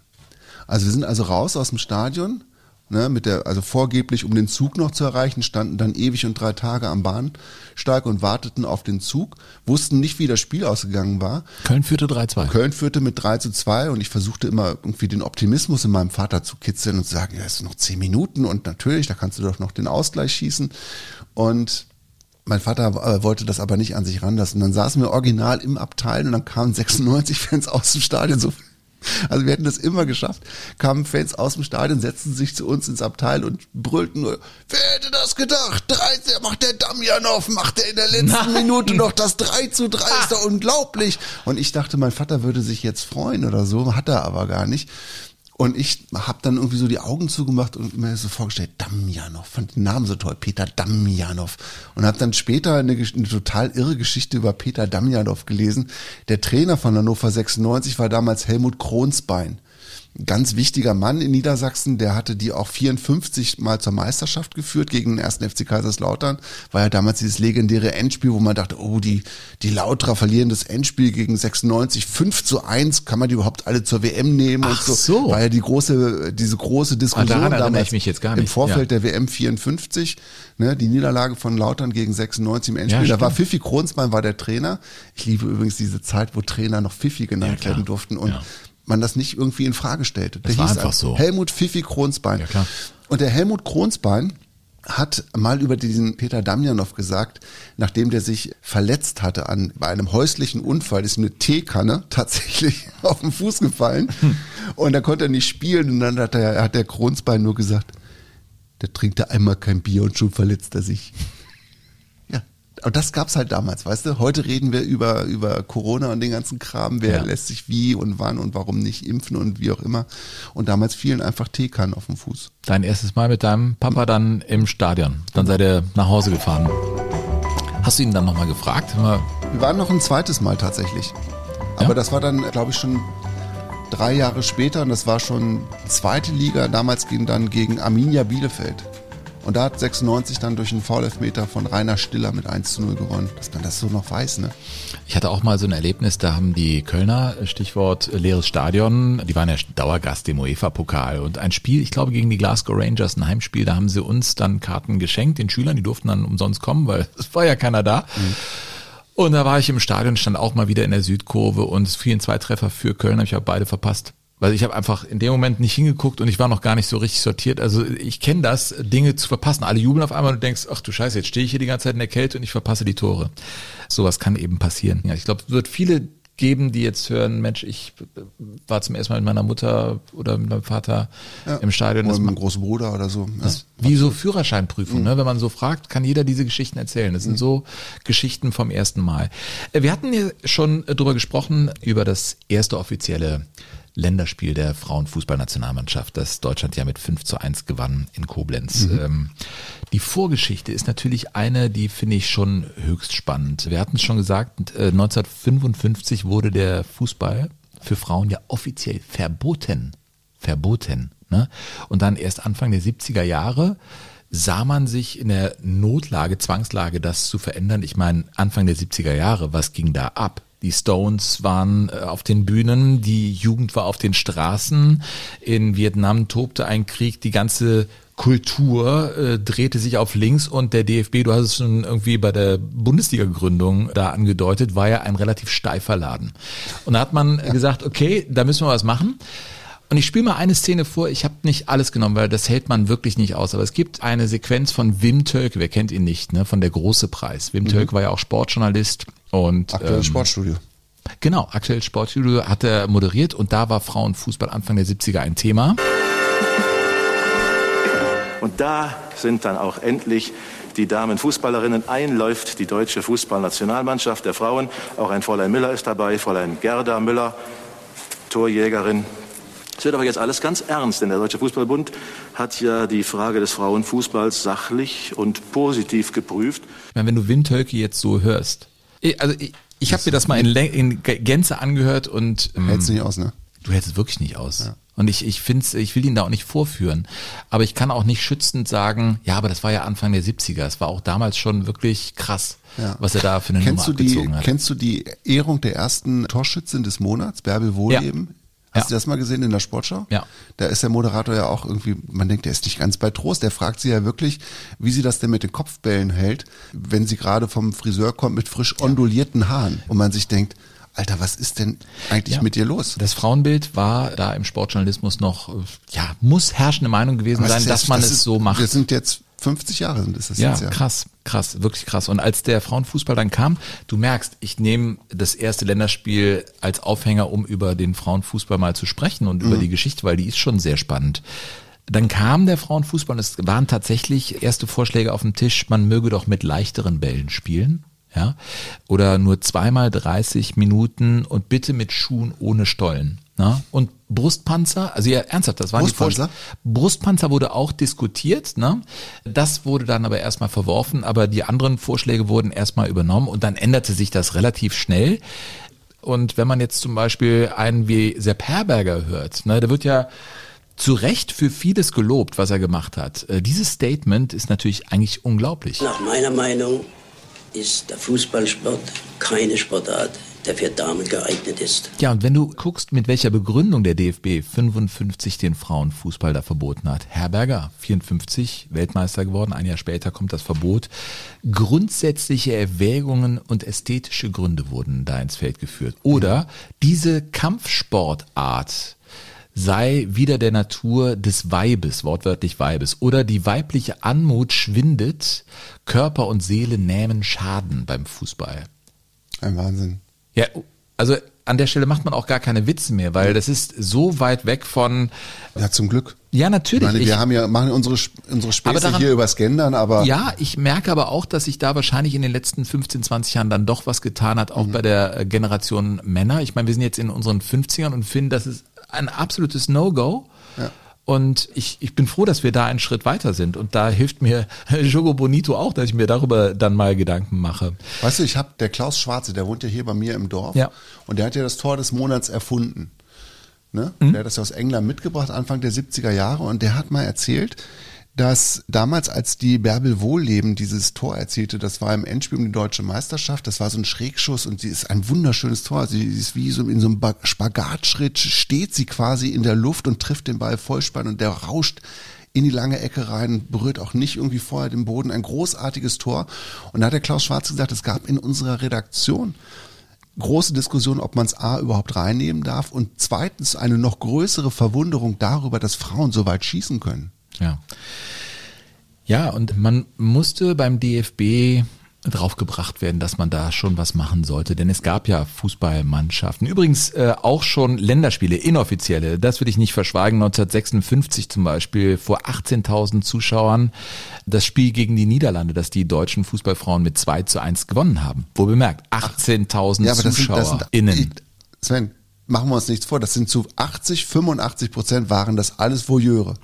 Also wir sind also raus aus dem Stadion, ne, mit der, also vorgeblich, um den Zug noch zu erreichen, standen dann ewig und drei Tage am Bahnsteig und warteten auf den Zug, wussten nicht, wie das Spiel ausgegangen war. Köln führte 3-2. Köln führte mit 3 zu 2 und ich versuchte immer irgendwie den Optimismus in meinem Vater zu kitzeln und zu sagen, ja, es sind noch 10 Minuten und natürlich, da kannst du doch noch den Ausgleich schießen. Und mein Vater äh, wollte das aber nicht an sich ranlassen. Dann saßen wir original im Abteil und dann kamen 96 Fans aus dem Stadion so. Also wir hätten das immer geschafft. Kamen Fans aus dem Stadion, setzten sich zu uns ins Abteil und brüllten nur, wer hätte das gedacht? 13 macht der Damjanov, macht er in der letzten Nein. Minute noch das 3 zu 3, ist doch unglaublich. Und ich dachte, mein Vater würde sich jetzt freuen oder so, hat er aber gar nicht. Und ich habe dann irgendwie so die Augen zugemacht und mir so vorgestellt, Damjanov, fand den Namen so toll, Peter Damjanov. Und habe dann später eine, eine total irre Geschichte über Peter Damjanov gelesen. Der Trainer von Hannover 96 war damals Helmut Kronsbein. Ganz wichtiger Mann in Niedersachsen, der hatte die auch 54 mal zur Meisterschaft geführt gegen den ersten FC Kaiserslautern. War ja damals dieses legendäre Endspiel, wo man dachte, oh, die, die Lauterer verlieren das Endspiel gegen 96, 5 zu 1, kann man die überhaupt alle zur WM nehmen und Ach so. so. War ja die große, diese große Diskussion erinnere damals im. Vorfeld Ja. der WM 54, ne, die Niederlage von Lautern gegen 96 im Endspiel. Ja, da war. Pfiffi Kronsbein war der Trainer. Ich liebe übrigens diese Zeit, wo Trainer noch Pfiffi genannt Ja, werden durften und. Man das nicht irgendwie in Frage stellte. Das war einfach so. Helmut Pfiffi Kronsbein. Ja, klar. Und der Helmut Kronsbein hat mal über diesen Peter Damjanov gesagt, nachdem der sich verletzt hatte an, bei einem häuslichen Unfall, ist eine Teekanne tatsächlich auf den Fuß gefallen und da konnte er nicht spielen und dann hat, er, hat der Kronsbein nur gesagt, der trinkt da einmal kein Bier und schon verletzt er sich. Und das gab's halt damals, weißt du? Heute reden wir über, über Corona und den ganzen Kram, wer Ja. lässt sich wie und wann und warum nicht impfen und wie auch immer. Und damals fielen einfach Teekannen auf den Fuß. Dein erstes Mal mit deinem Papa dann im Stadion. Dann seid ihr nach Hause gefahren. Hast du ihn dann nochmal gefragt? Mal, Wir waren noch ein zweites Mal tatsächlich. Aber Ja? das war dann, glaube ich, schon drei Jahre später und das war schon zweite Liga. Damals ging dann gegen Arminia Bielefeld. Und da hat 96 dann durch einen Foul-Elfmeter von Rainer Stiller mit 1 zu 0 gewonnen. Dass man das so noch weiß, ne? Ich hatte auch mal so ein Erlebnis, da haben die Kölner, Stichwort leeres Stadion, die waren ja Dauergast im UEFA-Pokal und ein Spiel, ich glaube gegen die Glasgow Rangers, ein Heimspiel, da haben sie uns dann Karten geschenkt, den Schülern, die durften dann umsonst kommen, weil es war ja keiner da. Mhm. Und da war ich im Stadion, stand auch mal wieder in der Südkurve und es fielen zwei Treffer für Köln, habe ich auch beide verpasst. Weil ich habe einfach in dem Moment nicht hingeguckt und ich war noch gar nicht so richtig sortiert. Also ich kenne das, Dinge zu verpassen. Alle jubeln auf einmal und du denkst, ach du Scheiße, jetzt stehe ich hier die ganze Zeit in der Kälte und ich verpasse die Tore. Sowas kann eben passieren. Ja, ich glaube, es wird viele geben, die jetzt hören, Mensch, ich war zum ersten Mal mit meiner Mutter oder mit meinem Vater ja, im Stadion. Oder mit meinem großen Bruder oder so. Ja. wie so Führerscheinprüfung, mhm. ne? wenn man so fragt, kann jeder diese Geschichten erzählen. Das sind mhm. so Geschichten vom ersten Mal. Äh, wir hatten ja schon drüber gesprochen, über das erste offizielle Länderspiel der Frauenfußballnationalmannschaft, das Deutschland ja mit 5 zu 1 gewann in Koblenz. Mhm. Ähm, die Vorgeschichte ist natürlich eine, die finde ich schon höchst spannend. Wir hatten es schon gesagt, 1955 äh, wurde der Fußball für Frauen ja offiziell verboten. Verboten. Ne? Und dann erst Anfang der 70er Jahre sah man sich in der Notlage, Zwangslage, das zu verändern. Ich meine, Anfang der 70er Jahre, was ging da ab? Die Stones waren äh, auf den Bühnen, die Jugend war auf den Straßen. In Vietnam tobte ein Krieg, die ganze Kultur äh, drehte sich auf links und der DFB, du hast es schon irgendwie bei der Bundesliga-Gründung da angedeutet, war ja ein relativ steifer Laden. Und da hat man gesagt, okay, da müssen wir was machen. Und ich spiele mal eine Szene vor, ich habe nicht alles genommen, weil das hält man wirklich nicht aus. Aber es gibt eine Sequenz von Wim Tölke, wer kennt ihn nicht, ne? von der Große Preis. Wim mhm. Tölke war ja auch Sportjournalist und aktuell ähm, Sportstudio. Genau, aktuell Sportstudio hat er moderiert und da war Frauenfußball Anfang der 70er ein Thema. Und da sind dann auch endlich die Damenfußballerinnen. Einläuft die deutsche Fußballnationalmannschaft der Frauen. Auch ein Fräulein Müller ist dabei, Fräulein Gerda Müller, Torjägerin es wird aber jetzt alles ganz ernst, denn der Deutsche Fußballbund hat ja die Frage des Frauenfußballs sachlich und positiv geprüft. Wenn du Windhölke jetzt so hörst, also ich, ich habe mir das mal in, in, Gänze angehört und ähm, hältst du nicht aus, ne? Du hältst es wirklich nicht aus. Ja. Und ich, ich finde ich will ihn da auch nicht vorführen. Aber ich kann auch nicht schützend sagen, ja, aber das war ja Anfang der 70er. Es war auch damals schon wirklich krass, ja. was er da für eine kennst Nummer du abgezogen hat. Kennst du die Ehrung der ersten Torschützin des Monats, Bärbel Wohleben? Ja. Hast ja. du das mal gesehen in der Sportschau? Ja. Da ist der Moderator ja auch irgendwie, man denkt, der ist nicht ganz bei Trost. Der fragt sie ja wirklich, wie sie das denn mit den Kopfbällen hält, wenn sie gerade vom Friseur kommt mit frisch ondulierten Haaren. Und man sich denkt, Alter, was ist denn eigentlich ja. mit dir los? Das Frauenbild war da im Sportjournalismus noch, ja, muss herrschende Meinung gewesen sein, dass man das es ist, so macht. Wir sind jetzt 50 Jahre sind es das ja, jetzt ja. krass, krass, wirklich krass. Und als der Frauenfußball dann kam, du merkst, ich nehme das erste Länderspiel als Aufhänger, um über den Frauenfußball mal zu sprechen und mhm. über die Geschichte, weil die ist schon sehr spannend. Dann kam der Frauenfußball und es waren tatsächlich erste Vorschläge auf dem Tisch, man möge doch mit leichteren Bällen spielen ja, oder nur zweimal 30 Minuten und bitte mit Schuhen ohne Stollen. Na? Und Brustpanzer, also ja, ernsthaft, das war Brustpanzer? die Brustpanzer wurde auch diskutiert, ne? Das wurde dann aber erstmal verworfen, aber die anderen Vorschläge wurden erstmal übernommen und dann änderte sich das relativ schnell. Und wenn man jetzt zum Beispiel einen wie Sepp Herberger hört, ne, der wird ja zu Recht für vieles gelobt, was er gemacht hat. Äh, dieses Statement ist natürlich eigentlich unglaublich. Nach meiner Meinung ist der Fußballsport keine Sportart, der für Damen geeignet ist. Ja, und wenn du guckst, mit welcher Begründung der DFB 55 den Frauenfußball da verboten hat. Herberger, 54, Weltmeister geworden, ein Jahr später kommt das Verbot. Grundsätzliche Erwägungen und ästhetische Gründe wurden da ins Feld geführt. Oder diese Kampfsportart, sei wieder der Natur des Weibes, wortwörtlich Weibes, oder die weibliche Anmut schwindet, Körper und Seele nehmen Schaden beim Fußball. Ein Wahnsinn. Ja, also an der Stelle macht man auch gar keine Witze mehr, weil das ist so weit weg von. Ja, zum Glück. Ja, natürlich. Ich meine, wir ich, haben ja, machen unsere, unsere Späße daran, hier übers Gendern, aber. Ja, ich merke aber auch, dass sich da wahrscheinlich in den letzten 15, 20 Jahren dann doch was getan hat, auch mhm. bei der äh, Generation Männer. Ich meine, wir sind jetzt in unseren 50ern und finden, dass es ein absolutes No-Go. Ja. Und ich, ich bin froh, dass wir da einen Schritt weiter sind. Und da hilft mir Jogo Bonito auch, dass ich mir darüber dann mal Gedanken mache. Weißt du, ich habe der Klaus Schwarze, der wohnt ja hier bei mir im Dorf. Ja. Und der hat ja das Tor des Monats erfunden. Ne? Mhm. Der hat das aus England mitgebracht, Anfang der 70er Jahre. Und der hat mal erzählt, dass damals, als die Bärbel Wohlleben dieses Tor erzielte, das war im Endspiel um die deutsche Meisterschaft, das war so ein Schrägschuss und sie ist ein wunderschönes Tor. Sie ist wie so in so einem Spagatschritt, steht sie quasi in der Luft und trifft den Ball Vollspann und der rauscht in die lange Ecke rein, berührt auch nicht irgendwie vorher den Boden. Ein großartiges Tor. Und da hat der Klaus Schwarz gesagt, es gab in unserer Redaktion große Diskussion, ob man es A überhaupt reinnehmen darf und zweitens eine noch größere Verwunderung darüber, dass Frauen so weit schießen können. Ja. Ja, und man musste beim DFB draufgebracht werden, dass man da schon was machen sollte, denn es gab ja Fußballmannschaften. Übrigens äh, auch schon Länderspiele, inoffizielle, das will ich nicht verschweigen, 1956 zum Beispiel vor 18.000 Zuschauern das Spiel gegen die Niederlande, das die deutschen Fußballfrauen mit 2 zu 1 gewonnen haben. Wo bemerkt, 18.000 Ja, ZuschauerInnen. Sven, machen wir uns nichts vor, das sind zu 80, 85 Prozent waren das alles Voyeure.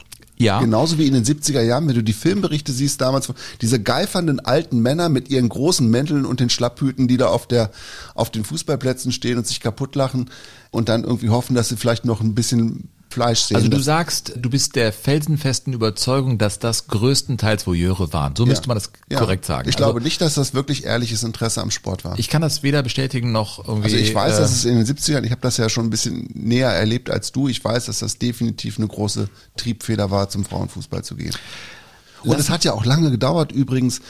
Ja. Genauso wie in den 70er Jahren, wenn du die Filmberichte siehst damals, diese geifernden alten Männer mit ihren großen Mänteln und den Schlapphüten, die da auf der, auf den Fußballplätzen stehen und sich kaputt lachen und dann irgendwie hoffen, dass sie vielleicht noch ein bisschen Fleisch sehen. Also du sagst, du bist der felsenfesten Überzeugung, dass das größtenteils Voyeure waren. So müsste man das Ja. korrekt sagen. Ich Also, glaube nicht, dass das wirklich ehrliches Interesse am Sport war. Ich kann das weder bestätigen noch irgendwie. Also ich weiß, äh, dass es in den 70ern, ich habe das ja schon ein bisschen näher erlebt als du, ich weiß, dass das definitiv eine große Triebfeder war, zum Frauenfußball zu gehen. Und es hat ja auch lange gedauert übrigens,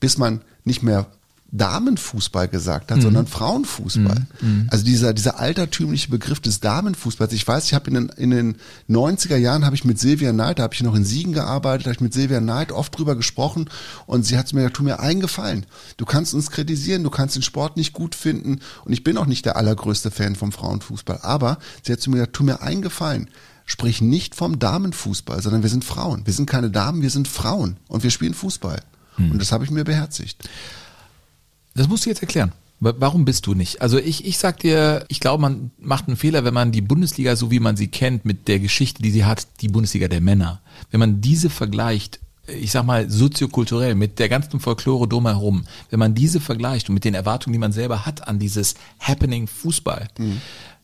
bis man nicht mehr Damenfußball gesagt hat, sondern Frauenfußball. Also dieser, dieser altertümliche Begriff des Damenfußballs. Ich weiß, ich habe in den, in den 90er Jahren habe ich mit Silvia Knight, da habe ich noch in Siegen gearbeitet, habe ich mit Silvia Knight oft drüber gesprochen und sie hat mir gesagt, tu mir eingefallen. Du kannst uns kritisieren, du kannst den Sport nicht gut finden und ich bin auch nicht der allergrößte Fan vom Frauenfußball. Aber sie hat zu mir gesagt, tu mir eingefallen. Sprich nicht vom Damenfußball, sondern wir sind Frauen. Wir sind keine Damen, wir sind Frauen und wir spielen Fußball. Und das habe ich mir beherzigt. Das musst du jetzt erklären. Wa- Warum bist du nicht? Also ich, ich sag dir, ich glaube, man macht einen Fehler, wenn man die Bundesliga, so wie man sie kennt, mit der Geschichte, die sie hat, die Bundesliga der Männer, wenn man diese vergleicht, ich sag mal, soziokulturell mit der ganzen Folklore drumherum, wenn man diese vergleicht und mit den Erwartungen, die man selber hat an dieses Happening Fußball,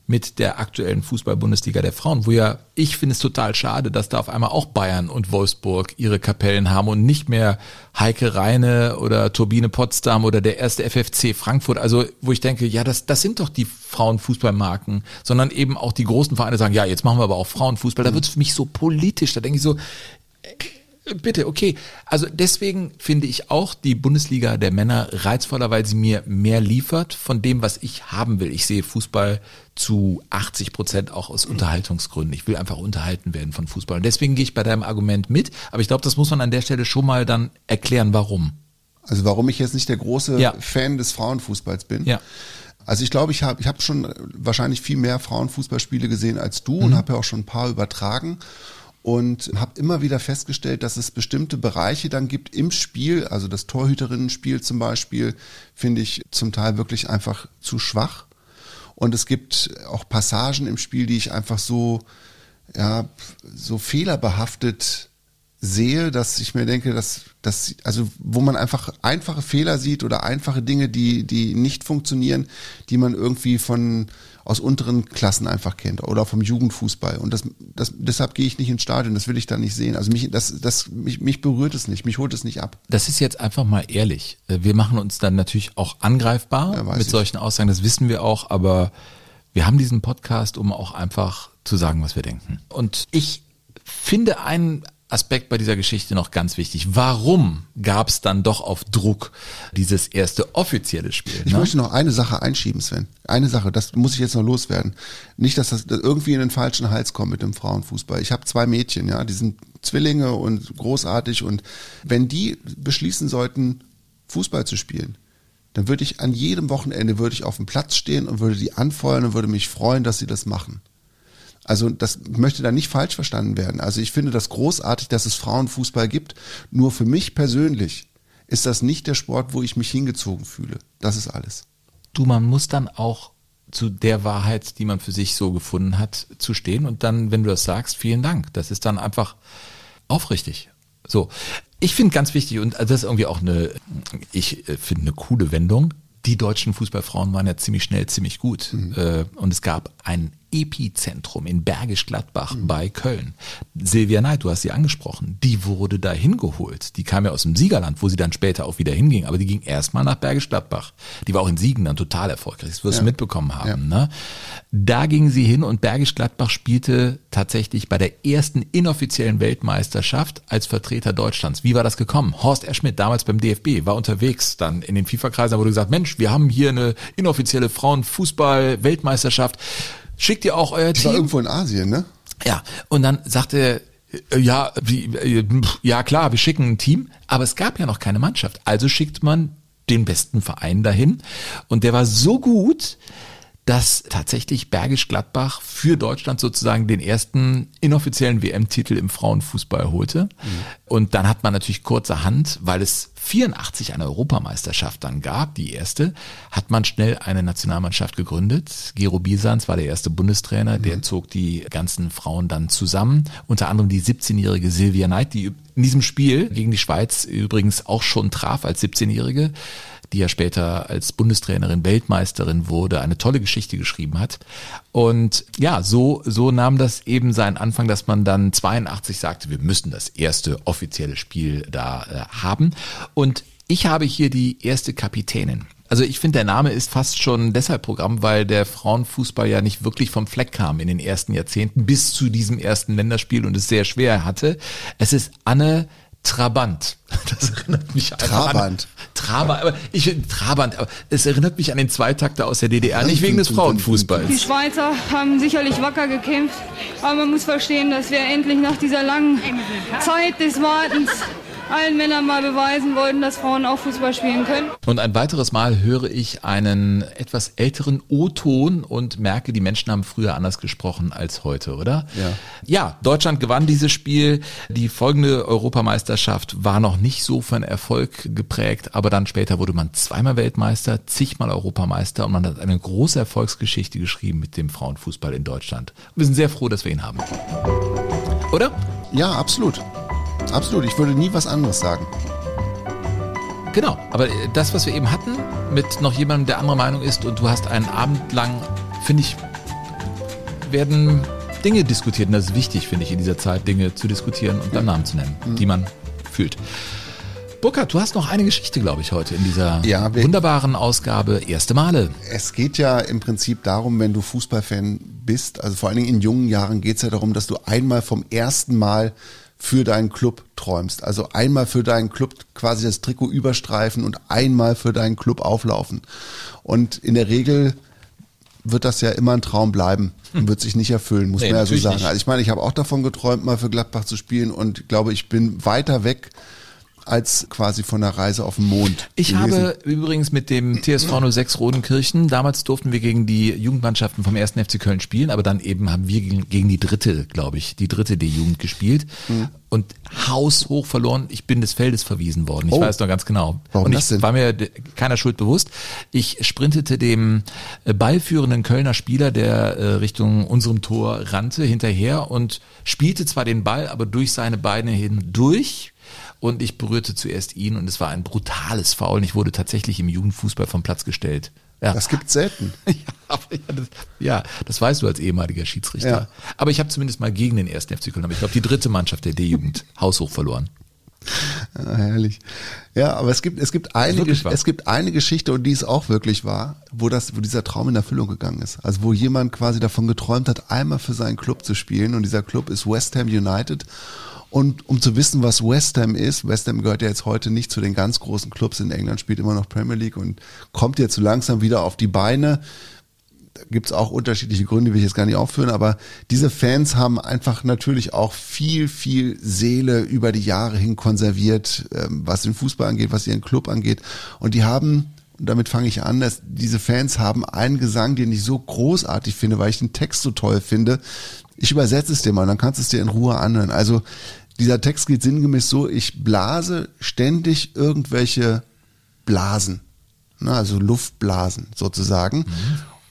mit der aktuellen Fußball-Bundesliga der Frauen, wo ja, ich finde es total schade, dass da auf einmal auch Bayern und Wolfsburg ihre Kapellen haben und nicht mehr Heike Reine oder Turbine Potsdam oder der erste FFC Frankfurt. Also, wo ich denke, ja, das, das sind doch die Frauenfußballmarken, sondern eben auch die großen Vereine sagen, ja, jetzt machen wir aber auch Frauenfußball. Da wird es für mich so politisch. Da denke ich so, Bitte, okay. Also deswegen finde ich auch die Bundesliga der Männer reizvoller, weil sie mir mehr liefert von dem, was ich haben will. Ich sehe Fußball zu 80 Prozent auch aus Unterhaltungsgründen. Ich will einfach unterhalten werden von Fußball. Und deswegen gehe ich bei deinem Argument mit. Aber ich glaube, das muss man an der Stelle schon mal dann erklären, warum. Also warum ich jetzt nicht der große Ja. Fan des Frauenfußballs bin. Ja. Also ich glaube, ich habe ich hab schon wahrscheinlich viel mehr Frauenfußballspiele gesehen als du und habe ja auch schon ein paar übertragen und habe immer wieder festgestellt, dass es bestimmte Bereiche dann gibt im Spiel, also das Torhüterinnenspiel zum Beispiel, finde ich zum Teil wirklich einfach zu schwach. Und es gibt auch Passagen im Spiel, die ich einfach so, ja, so fehlerbehaftet sehe, dass ich mir denke, dass, dass, also wo man einfach einfache Fehler sieht oder einfache Dinge, die, die nicht funktionieren, die man irgendwie von aus unteren Klassen einfach kennt oder vom Jugendfußball. Und das, das, deshalb gehe ich nicht ins Stadion, das will ich da nicht sehen. Also mich, das, das, mich, mich berührt es nicht, mich holt es nicht ab. Das ist jetzt einfach mal ehrlich. Äh, Wir machen uns dann natürlich auch angreifbar Ja, mit ich. solchen Aussagen, das wissen wir auch, aber wir haben diesen Podcast, um auch einfach zu sagen, was wir denken. Und ich finde einen Aspekt bei dieser Geschichte noch ganz wichtig. Warum gab es dann doch auf Druck dieses erste offizielle Spiel? Ich ne? möchte noch eine Sache einschieben, Sven. Eine Sache, das muss ich jetzt noch loswerden. Nicht, dass das irgendwie in den falschen Hals kommt mit dem Frauenfußball. Ich habe zwei Mädchen, ja, die sind Zwillinge und großartig und wenn die beschließen sollten, Fußball zu spielen, dann würde ich an jedem Wochenende würde ich auf dem Platz stehen und würde die anfeuern und würde mich freuen, dass sie das machen. Also das möchte da nicht falsch verstanden werden. Also ich finde das großartig, dass es Frauenfußball gibt. Nur für mich persönlich ist das nicht der Sport, wo ich mich hingezogen fühle. Das ist alles. du, man muss dann auch zu der Wahrheit, die man für sich so gefunden hat, zu stehen. Und dann, wenn du das sagst, vielen Dank. Das ist dann einfach aufrichtig. So. Ich finde ganz wichtig, und das ist irgendwie auch eine, ich äh, finde eine coole Wendung. Die deutschen Fußballfrauen waren ja ziemlich schnell ziemlich gut. Äh, Und es gab einen Epizentrum in Bergisch Gladbach bei Köln. Silvia Neid, du hast sie angesprochen, die wurde da hingeholt. Die kam ja aus dem Siegerland, wo sie dann später auch wieder hinging, aber die ging erstmal nach Bergisch Gladbach. Die war auch in Siegen dann total erfolgreich, das wirst du mitbekommen haben. Ne? Da ging sie hin und Bergisch Gladbach spielte tatsächlich bei der ersten inoffiziellen Weltmeisterschaft als Vertreter Deutschlands. Wie war das gekommen? Horst R. Schmidt, damals beim DFB, war unterwegs dann in den FIFA-Kreisen, da wurde gesagt, Mensch, wir haben hier eine inoffizielle Frauenfußball-Weltmeisterschaft. Schickt ihr auch euer war Team? irgendwo in Asien, ne? Ja, und dann sagte er, äh, ja, wie, äh, ja klar, wir schicken ein Team, aber es gab ja noch keine Mannschaft. Also schickt man den besten Verein dahin und der war so gut, dass tatsächlich Bergisch Gladbach für Deutschland sozusagen den ersten inoffiziellen WM-Titel im Frauenfußball holte. Und dann hat man natürlich kurzerhand, weil es 84 eine Europameisterschaft dann gab, die erste, hat man schnell eine Nationalmannschaft gegründet. Gero Biesans war der erste Bundestrainer, der zog die ganzen Frauen dann zusammen. Unter anderem die 17-jährige Silvia Neid, die in diesem Spiel gegen die Schweiz übrigens auch schon traf als 17-jährige die ja später als Bundestrainerin Weltmeisterin wurde, eine tolle Geschichte geschrieben hat. Und ja, so, so nahm das eben seinen Anfang, dass man dann 82 sagte, wir müssen das erste offizielle Spiel da äh, haben. Und ich habe hier die erste Kapitänin. Also ich finde, der Name ist fast schon deshalb Programm, weil der Frauenfußball ja nicht wirklich vom Fleck kam in den ersten Jahrzehnten bis zu diesem ersten Länderspiel und es sehr schwer hatte. Es ist Anne Trabant. Das erinnert mich einfach Trabant. An, Trabant, aber ich Trabant, aber es erinnert mich an den Zweitakter aus der DDR, nicht wegen des Frauenfußballs. Die Schweizer haben sicherlich wacker gekämpft, aber man muss verstehen, dass wir endlich nach dieser langen Zeit des Wartens allen Männern mal beweisen wollten, dass Frauen auch Fußball spielen können. Und ein weiteres Mal höre ich einen etwas älteren O-Ton und merke, die Menschen haben früher anders gesprochen als heute, oder? Ja. Ja, Deutschland gewann dieses Spiel. Die folgende Europameisterschaft war noch nicht so von Erfolg geprägt, aber dann später wurde man zweimal Weltmeister, zigmal Europameister und man hat eine große Erfolgsgeschichte geschrieben mit dem Frauenfußball in Deutschland. Wir sind sehr froh, dass wir ihn haben. Oder? Ja, absolut. Absolut. Ich würde nie was anderes sagen. Genau, aber äh, das, was wir eben hatten, mit noch jemandem, der anderer Meinung ist und du hast einen Abend lang, finde ich, werden Dinge diskutiert. Und das ist wichtig, finde ich, in dieser Zeit, Dinge zu diskutieren und beim Namen zu nennen, die man fühlt. Burkhard, du hast noch eine Geschichte, glaube ich, heute in dieser Ja, wunderbaren Ausgabe Erste Male. Es geht ja im Prinzip darum, wenn du Fußballfan bist, also vor allen Dingen in jungen Jahren geht es ja darum, dass du einmal vom ersten Mal für deinen Club träumst. Also einmal für deinen Club quasi das Trikot überstreifen und einmal für deinen Club auflaufen. Und in der Regel wird das ja immer ein Traum bleiben und wird sich nicht erfüllen, muss Nee, man ja so sagen. nicht. Also ich meine, ich habe auch davon geträumt, mal für Gladbach zu spielen und glaube, ich bin weiter weg als quasi von der Reise auf den Mond. Ich gewesen. habe übrigens mit dem TSV 06 Rodenkirchen, damals durften wir gegen die Jugendmannschaften vom 1. FC Köln spielen, aber dann eben haben wir gegen, gegen die dritte, glaube ich, die dritte D-Jugend gespielt Mhm. und haushoch verloren. Ich bin des Feldes verwiesen worden. Ich Oh. weiß noch ganz genau. Warum und ich das denn? war mir keiner Schuld bewusst. Ich sprintete dem äh, ballführenden Kölner Spieler, der äh, Richtung unserem Tor rannte, hinterher und spielte zwar den Ball, aber durch seine Beine hindurch und ich berührte zuerst ihn und es war ein brutales Foul. Und ich wurde tatsächlich im Jugendfußball vom Platz gestellt. Ja. Das gibt's selten. ja, das, ja, das weißt du als ehemaliger Schiedsrichter. Ja. Aber ich habe zumindest mal gegen den ersten FC Köln, aber ich glaube die dritte Mannschaft der D-Jugend haushoch verloren. Ja, herrlich. Ja, aber es gibt, es gibt eine, es gibt eine Geschichte und die ist auch wirklich wahr, wo das, wo dieser Traum in Erfüllung gegangen ist. Also wo jemand quasi davon geträumt hat, einmal für seinen Club zu spielen und dieser Club ist West Ham United. Und um zu wissen, was West Ham ist, West Ham gehört ja jetzt heute nicht zu den ganz großen Clubs in England, spielt immer noch Premier League und kommt jetzt so langsam wieder auf die Beine da gibt's auch unterschiedliche Gründe, will ich jetzt gar nicht aufführen, aber diese Fans haben einfach natürlich auch viel, viel Seele über die Jahre hin konserviert, ähm, was den Fußball angeht, was ihren Club angeht. Und die haben, und damit fange ich an, dass diese Fans haben einen Gesang, den ich so großartig finde, weil ich den Text so toll finde. Ich übersetze es dir mal, dann kannst du es dir in Ruhe anhören. Also dieser Text geht sinngemäß so, ich blase ständig irgendwelche Blasen, ne, also Luftblasen sozusagen,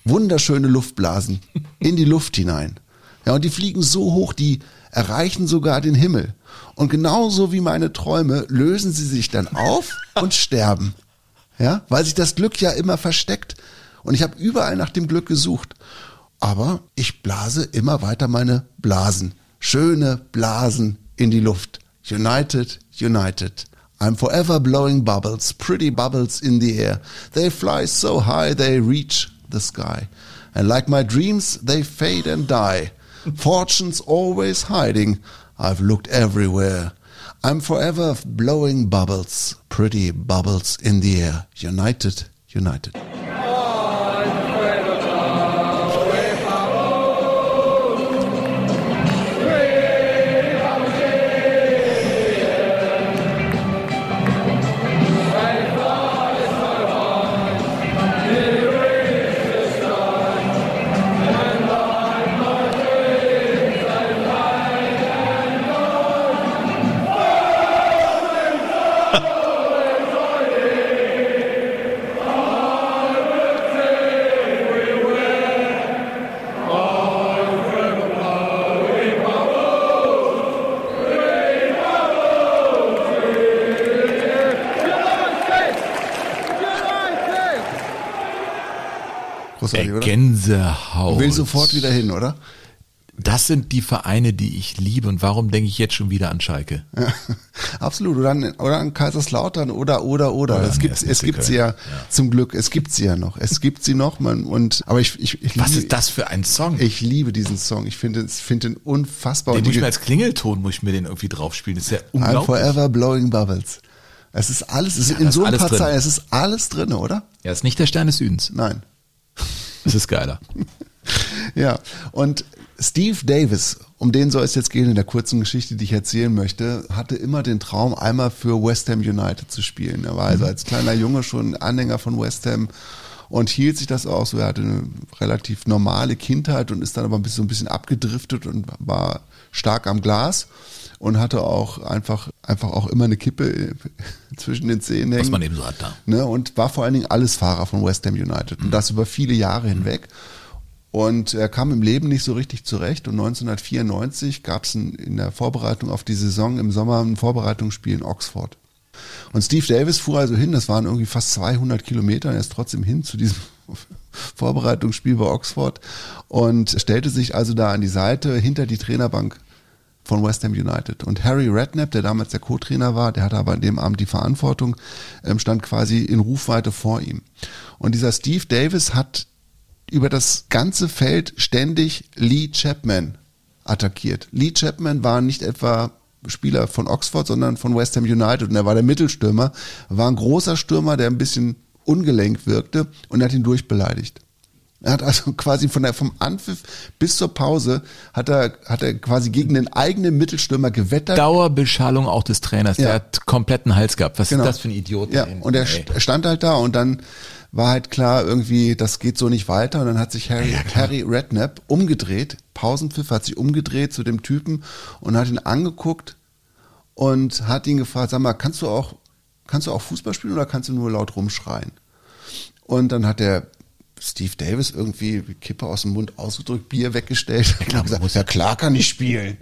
wunderschöne Luftblasen in die Luft hinein. Ja, und die fliegen so hoch, die erreichen sogar den Himmel. Und genauso wie meine Träume lösen sie sich dann auf und sterben. Ja, weil sich das Glück ja immer versteckt. Und ich habe überall nach dem Glück gesucht. aber ich blase immer weiter meine Blasen. Schöne Blasen in die Luft. United, United. I'm forever blowing bubbles, pretty bubbles in the air. They fly so high they reach the sky. And like my dreams, they fade and die. Fortune's always hiding. I've looked everywhere. I'm forever blowing bubbles, pretty bubbles in the air. United, United. Großartig, oder? Gänsehaut. Will sofort wieder hin, oder? Das sind die Vereine, die ich liebe. Und warum denke ich jetzt schon wieder an Schalke? Ja, absolut. Oder an, oder an Kaiserslautern oder, oder, oder. Oder es gibt, es gibt sie Köln. ja, zum Glück, es gibt sie ja noch. Es gibt sie noch, man, und, aber ich, ich, ich Was liebe, ist das für ein Song? Ich liebe diesen Song. Ich finde, es- finde ihn unfassbar. den Und muss ich mir als Klingelton muss ich mir den irgendwie draufspielen. Das ist ja I'm unglaublich. forever blowing bubbles. Es ist alles, es ist in so ein paar drin. Zeilen, es ist alles drin, oder? Ja, ist nicht der Stern des Südens. Nein. Das ist geiler. Ja, und Steve Davis, um den soll es jetzt gehen in der kurzen Geschichte, die ich erzählen möchte, hatte immer den Traum, einmal für West Ham United zu spielen. Er war also als kleiner Junge schon Anhänger von West Ham und hielt sich das auch so. Er hatte eine relativ normale Kindheit und ist dann aber so ein bisschen abgedriftet und war stark am Glas und hatte auch einfach, einfach auch immer eine Kippe zwischen den Zähnen hängen. Was man eben so hat da. Ne, und war vor allen Dingen alles Fahrer von West Ham United. Und das über viele Jahre hinweg. Und er kam im Leben nicht so richtig zurecht. Und 1994 gab es in der Vorbereitung auf die Saison im Sommer ein Vorbereitungsspiel in Oxford. Und Steve Davis fuhr also hin, das waren irgendwie fast 200 Kilometer, und er ist trotzdem hin zu diesem Vorbereitungsspiel bei Oxford und stellte sich also da an die Seite hinter die Trainerbank von West Ham United. Und Harry Redknapp, der damals der Co-Trainer war, der hatte aber an dem Abend die Verantwortung, ähm, stand quasi in Rufweite vor ihm. Und dieser Steve Davis hat über das ganze Feld ständig Lee Chapman attackiert. Lee Chapman war nicht etwa Spieler von Oxford, sondern von West Ham United und er war der Mittelstürmer, war ein großer Stürmer, der ein bisschen ungelenkt wirkte und hat ihn durchbeleidigt. Er hat also quasi von der, vom Anpfiff bis zur Pause hat er, hat er quasi gegen den eigenen Mittelstürmer gewettert. Dauerbeschallung auch des Trainers. Ja. Der hat kompletten Hals gehabt. Was Genau. ist das für ein Idiot? Ja, Ey. und er er stand halt da und dann war halt klar, irgendwie, das geht so nicht weiter. Und dann hat sich Harry, Harry Redknapp umgedreht, Pausenpfiff hat sich umgedreht zu dem Typen und hat ihn angeguckt und hat ihn gefragt, sag mal, kannst du auch, kannst du auch Fußball spielen oder kannst du nur laut rumschreien? Und dann hat der Steve Davis irgendwie Kippe aus dem Mund ausgedrückt, Bier weggestellt und hat gesagt, ja klar kann ich spielen.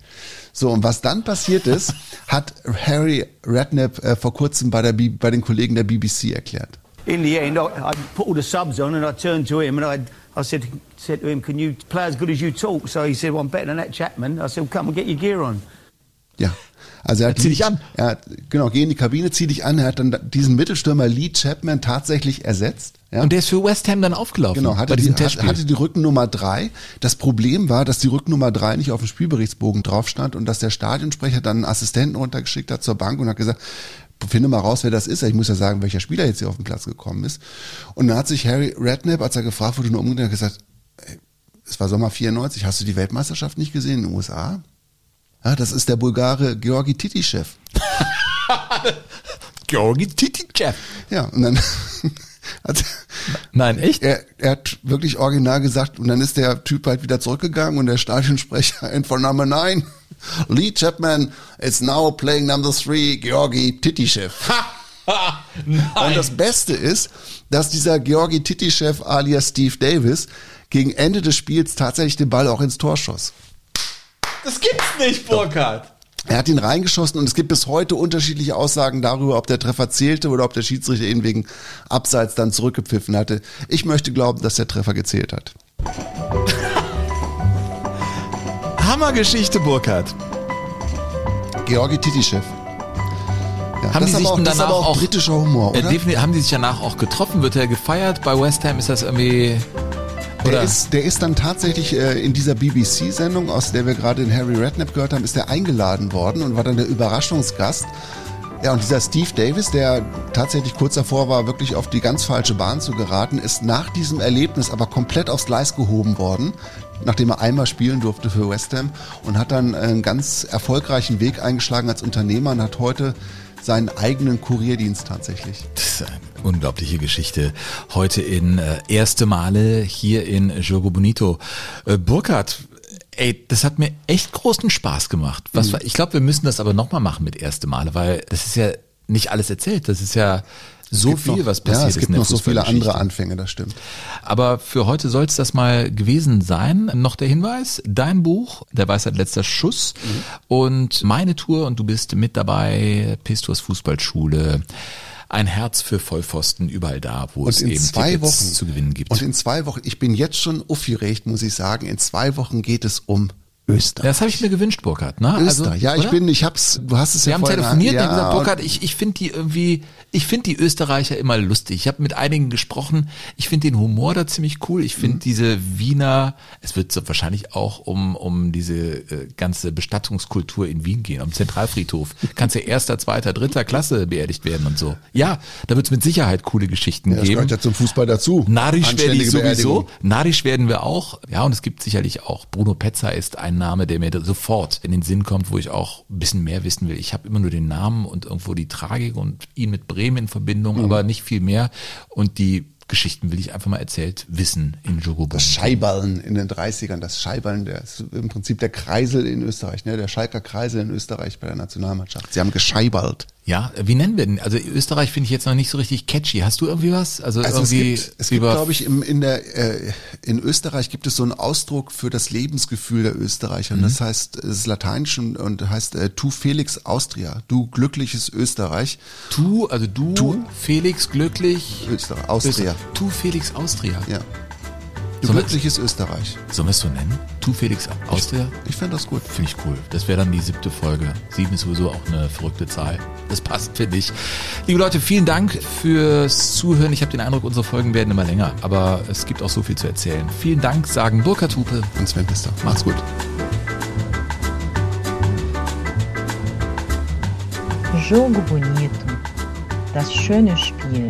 So, und was dann passiert ist, hat Harry Redknapp äh, vor kurzem bei, der B bei den Kollegen der BBC erklärt. In the end, I, I put all the subs on and I turned to him and I, I said, said to him, can you play as good as you talk? So he said, well, I'm better than that Chapman. I said, well, come and get your gear on. Ja. Also er hat Zieh dich an. Er hat, genau, geh in die Kabine, zieh dich an. Er hat dann diesen Mittelstürmer Lee Chapman tatsächlich ersetzt. Ja. Und der ist für West Ham dann aufgelaufen. Genau, hatte die, hat, hatte die Rückennummer drei. Das Problem war, dass die Rückennummer drei nicht auf dem Spielberichtsbogen drauf stand und dass der Stadionsprecher dann einen Assistenten runtergeschickt hat zur Bank und hat gesagt, finde mal raus, wer das ist. Ich muss ja sagen, welcher Spieler jetzt hier auf dem Platz gekommen ist. Und dann hat sich Harry Redknapp, als er gefragt wurde, nur umgedreht und gesagt, es war Sommer 94, hast du die Weltmeisterschaft nicht gesehen in den USA? Ja, das ist der Bulgare Georgi Titischew. Georgi Titichev. Ja, und dann hat Nein, echt? er, er hat wirklich original gesagt, und dann ist der Typ halt wieder zurückgegangen und der Stadionsprecher in von Nummer 9, Lee Chapman is now playing number 3, Georgi Titischew. Und das Beste ist, dass dieser Georgi Titischew alias Steve Davis gegen Ende des Spiels tatsächlich den Ball auch ins Tor schoss. Das gibt's nicht, Burkhard. Er hat ihn reingeschossen und es gibt bis heute unterschiedliche Aussagen darüber, ob der Treffer zählte oder ob der Schiedsrichter ihn wegen Abseits dann zurückgepfiffen hatte. Ich möchte glauben, dass der Treffer gezählt hat. Hammergeschichte, Burkhard. Georgi Titischew. Ja, Haben das die sich aber auch, danach aber auch auch- britischer Humor, Äh, oder? definitiv, haben die sich danach auch getroffen? Wird er gefeiert? Bei West Ham ist das irgendwie. Der ist, der ist dann tatsächlich äh, in dieser BBC-Sendung, aus der wir gerade den Harry Redknapp gehört haben, ist der eingeladen worden und war dann der Überraschungsgast. Ja, und dieser Steve Davis, der tatsächlich kurz davor war, wirklich auf die ganz falsche Bahn zu geraten, ist nach diesem Erlebnis aber komplett aufs Gleis gehoben worden, nachdem er einmal spielen durfte für West Ham und hat dann einen ganz erfolgreichen Weg eingeschlagen als Unternehmer und hat heute seinen eigenen Kurierdienst tatsächlich. Das ist eine unglaubliche Geschichte. Heute in äh, erste Male hier in Jogo Bonito. Äh, Burkhard, ey, das hat mir echt großen Spaß gemacht. Was Mhm. war, ich glaube, wir müssen das aber nochmal machen mit erste Male, weil das ist ja nicht alles erzählt. Das ist ja so viel, noch, was passiert ja, ist es gibt noch so viele andere. Anfänge, das stimmt. Aber für heute soll es das mal gewesen sein. Noch der Hinweis, dein Buch, Der Weisheit letzter Schuss und meine Tour und du bist mit dabei, Pistors Fußballschule. Ein Herz für Vollpfosten überall da, wo es Und in eben zwei Tickets Wochen zu gewinnen gibt. Und in zwei Wochen, ich bin jetzt schon aufgeregt, muss ich sagen. In zwei Wochen geht es um Österreich. das habe ich mir gewünscht, Burkhard. Ne? Österreich. ja, ich oder? bin, ich hab's, du hast es Wir ja haben telefoniert ja, und gesagt, Burkhard, ich, ich finde die irgendwie, ich finde die Österreicher immer lustig. Ich habe mit einigen gesprochen. Ich finde den Humor da ziemlich cool. Ich Mhm. finde diese Wiener, es wird so wahrscheinlich auch um, um diese äh, ganze Bestattungskultur in Wien gehen, am Zentralfriedhof. Kannst ja erster, zweiter, dritter Klasse beerdigt werden und so. Ja, da wird es mit Sicherheit coole Geschichten Ja, das geben. gehört ja zum Fußball dazu. Narisch werde ich sowieso. Narisch werden wir auch. Ja, und es gibt sicherlich auch. Bruno Petzer ist ein Name, der mir sofort in den Sinn kommt, wo ich auch ein bisschen mehr wissen will. Ich habe immer nur den Namen und irgendwo die Tragik und ihn mit Bremen in Verbindung, Mhm. aber nicht viel mehr. Und die Geschichten will ich einfach mal erzählt wissen in Jogo Das Scheiballen in den 30ern, das Scheiballen, der ist im Prinzip der Kreisel in Österreich, ne? der Schalker Kreisel in Österreich bei der Nationalmannschaft. Sie haben gescheibalt. Ja, wie nennen wir denn? Also Österreich finde ich jetzt noch nicht so richtig catchy. Hast du irgendwie was? Also, Also es irgendwie gibt, es gibt über glaube ich, im, in, der, äh, in Österreich gibt es so einen Ausdruck für das Lebensgefühl der Österreicher. Und das heißt, es ist lateinisch und, und heißt äh, Tu Felix Austria, du glückliches Österreich. Tu, also du, Tu. Felix glücklich. Österreich, Austria. Tu Felix Austria. Ja. Wir- glückliches Österreich. Sollen wir es so nennen? Tu Felix Austria? Ich fände das gut. Finde ich cool. Das wäre dann die siebte Folge. Sieben ist sowieso auch eine verrückte Zahl. Das passt, finde ich. Liebe Leute, vielen Dank fürs Zuhören. Ich habe den Eindruck, unsere Folgen werden immer länger, aber es gibt auch so viel zu erzählen. Vielen Dank, sagen Burkhard Hupe. Und Sven Pister. Macht's gut. Jogo Bonito. Das schöne Spiel.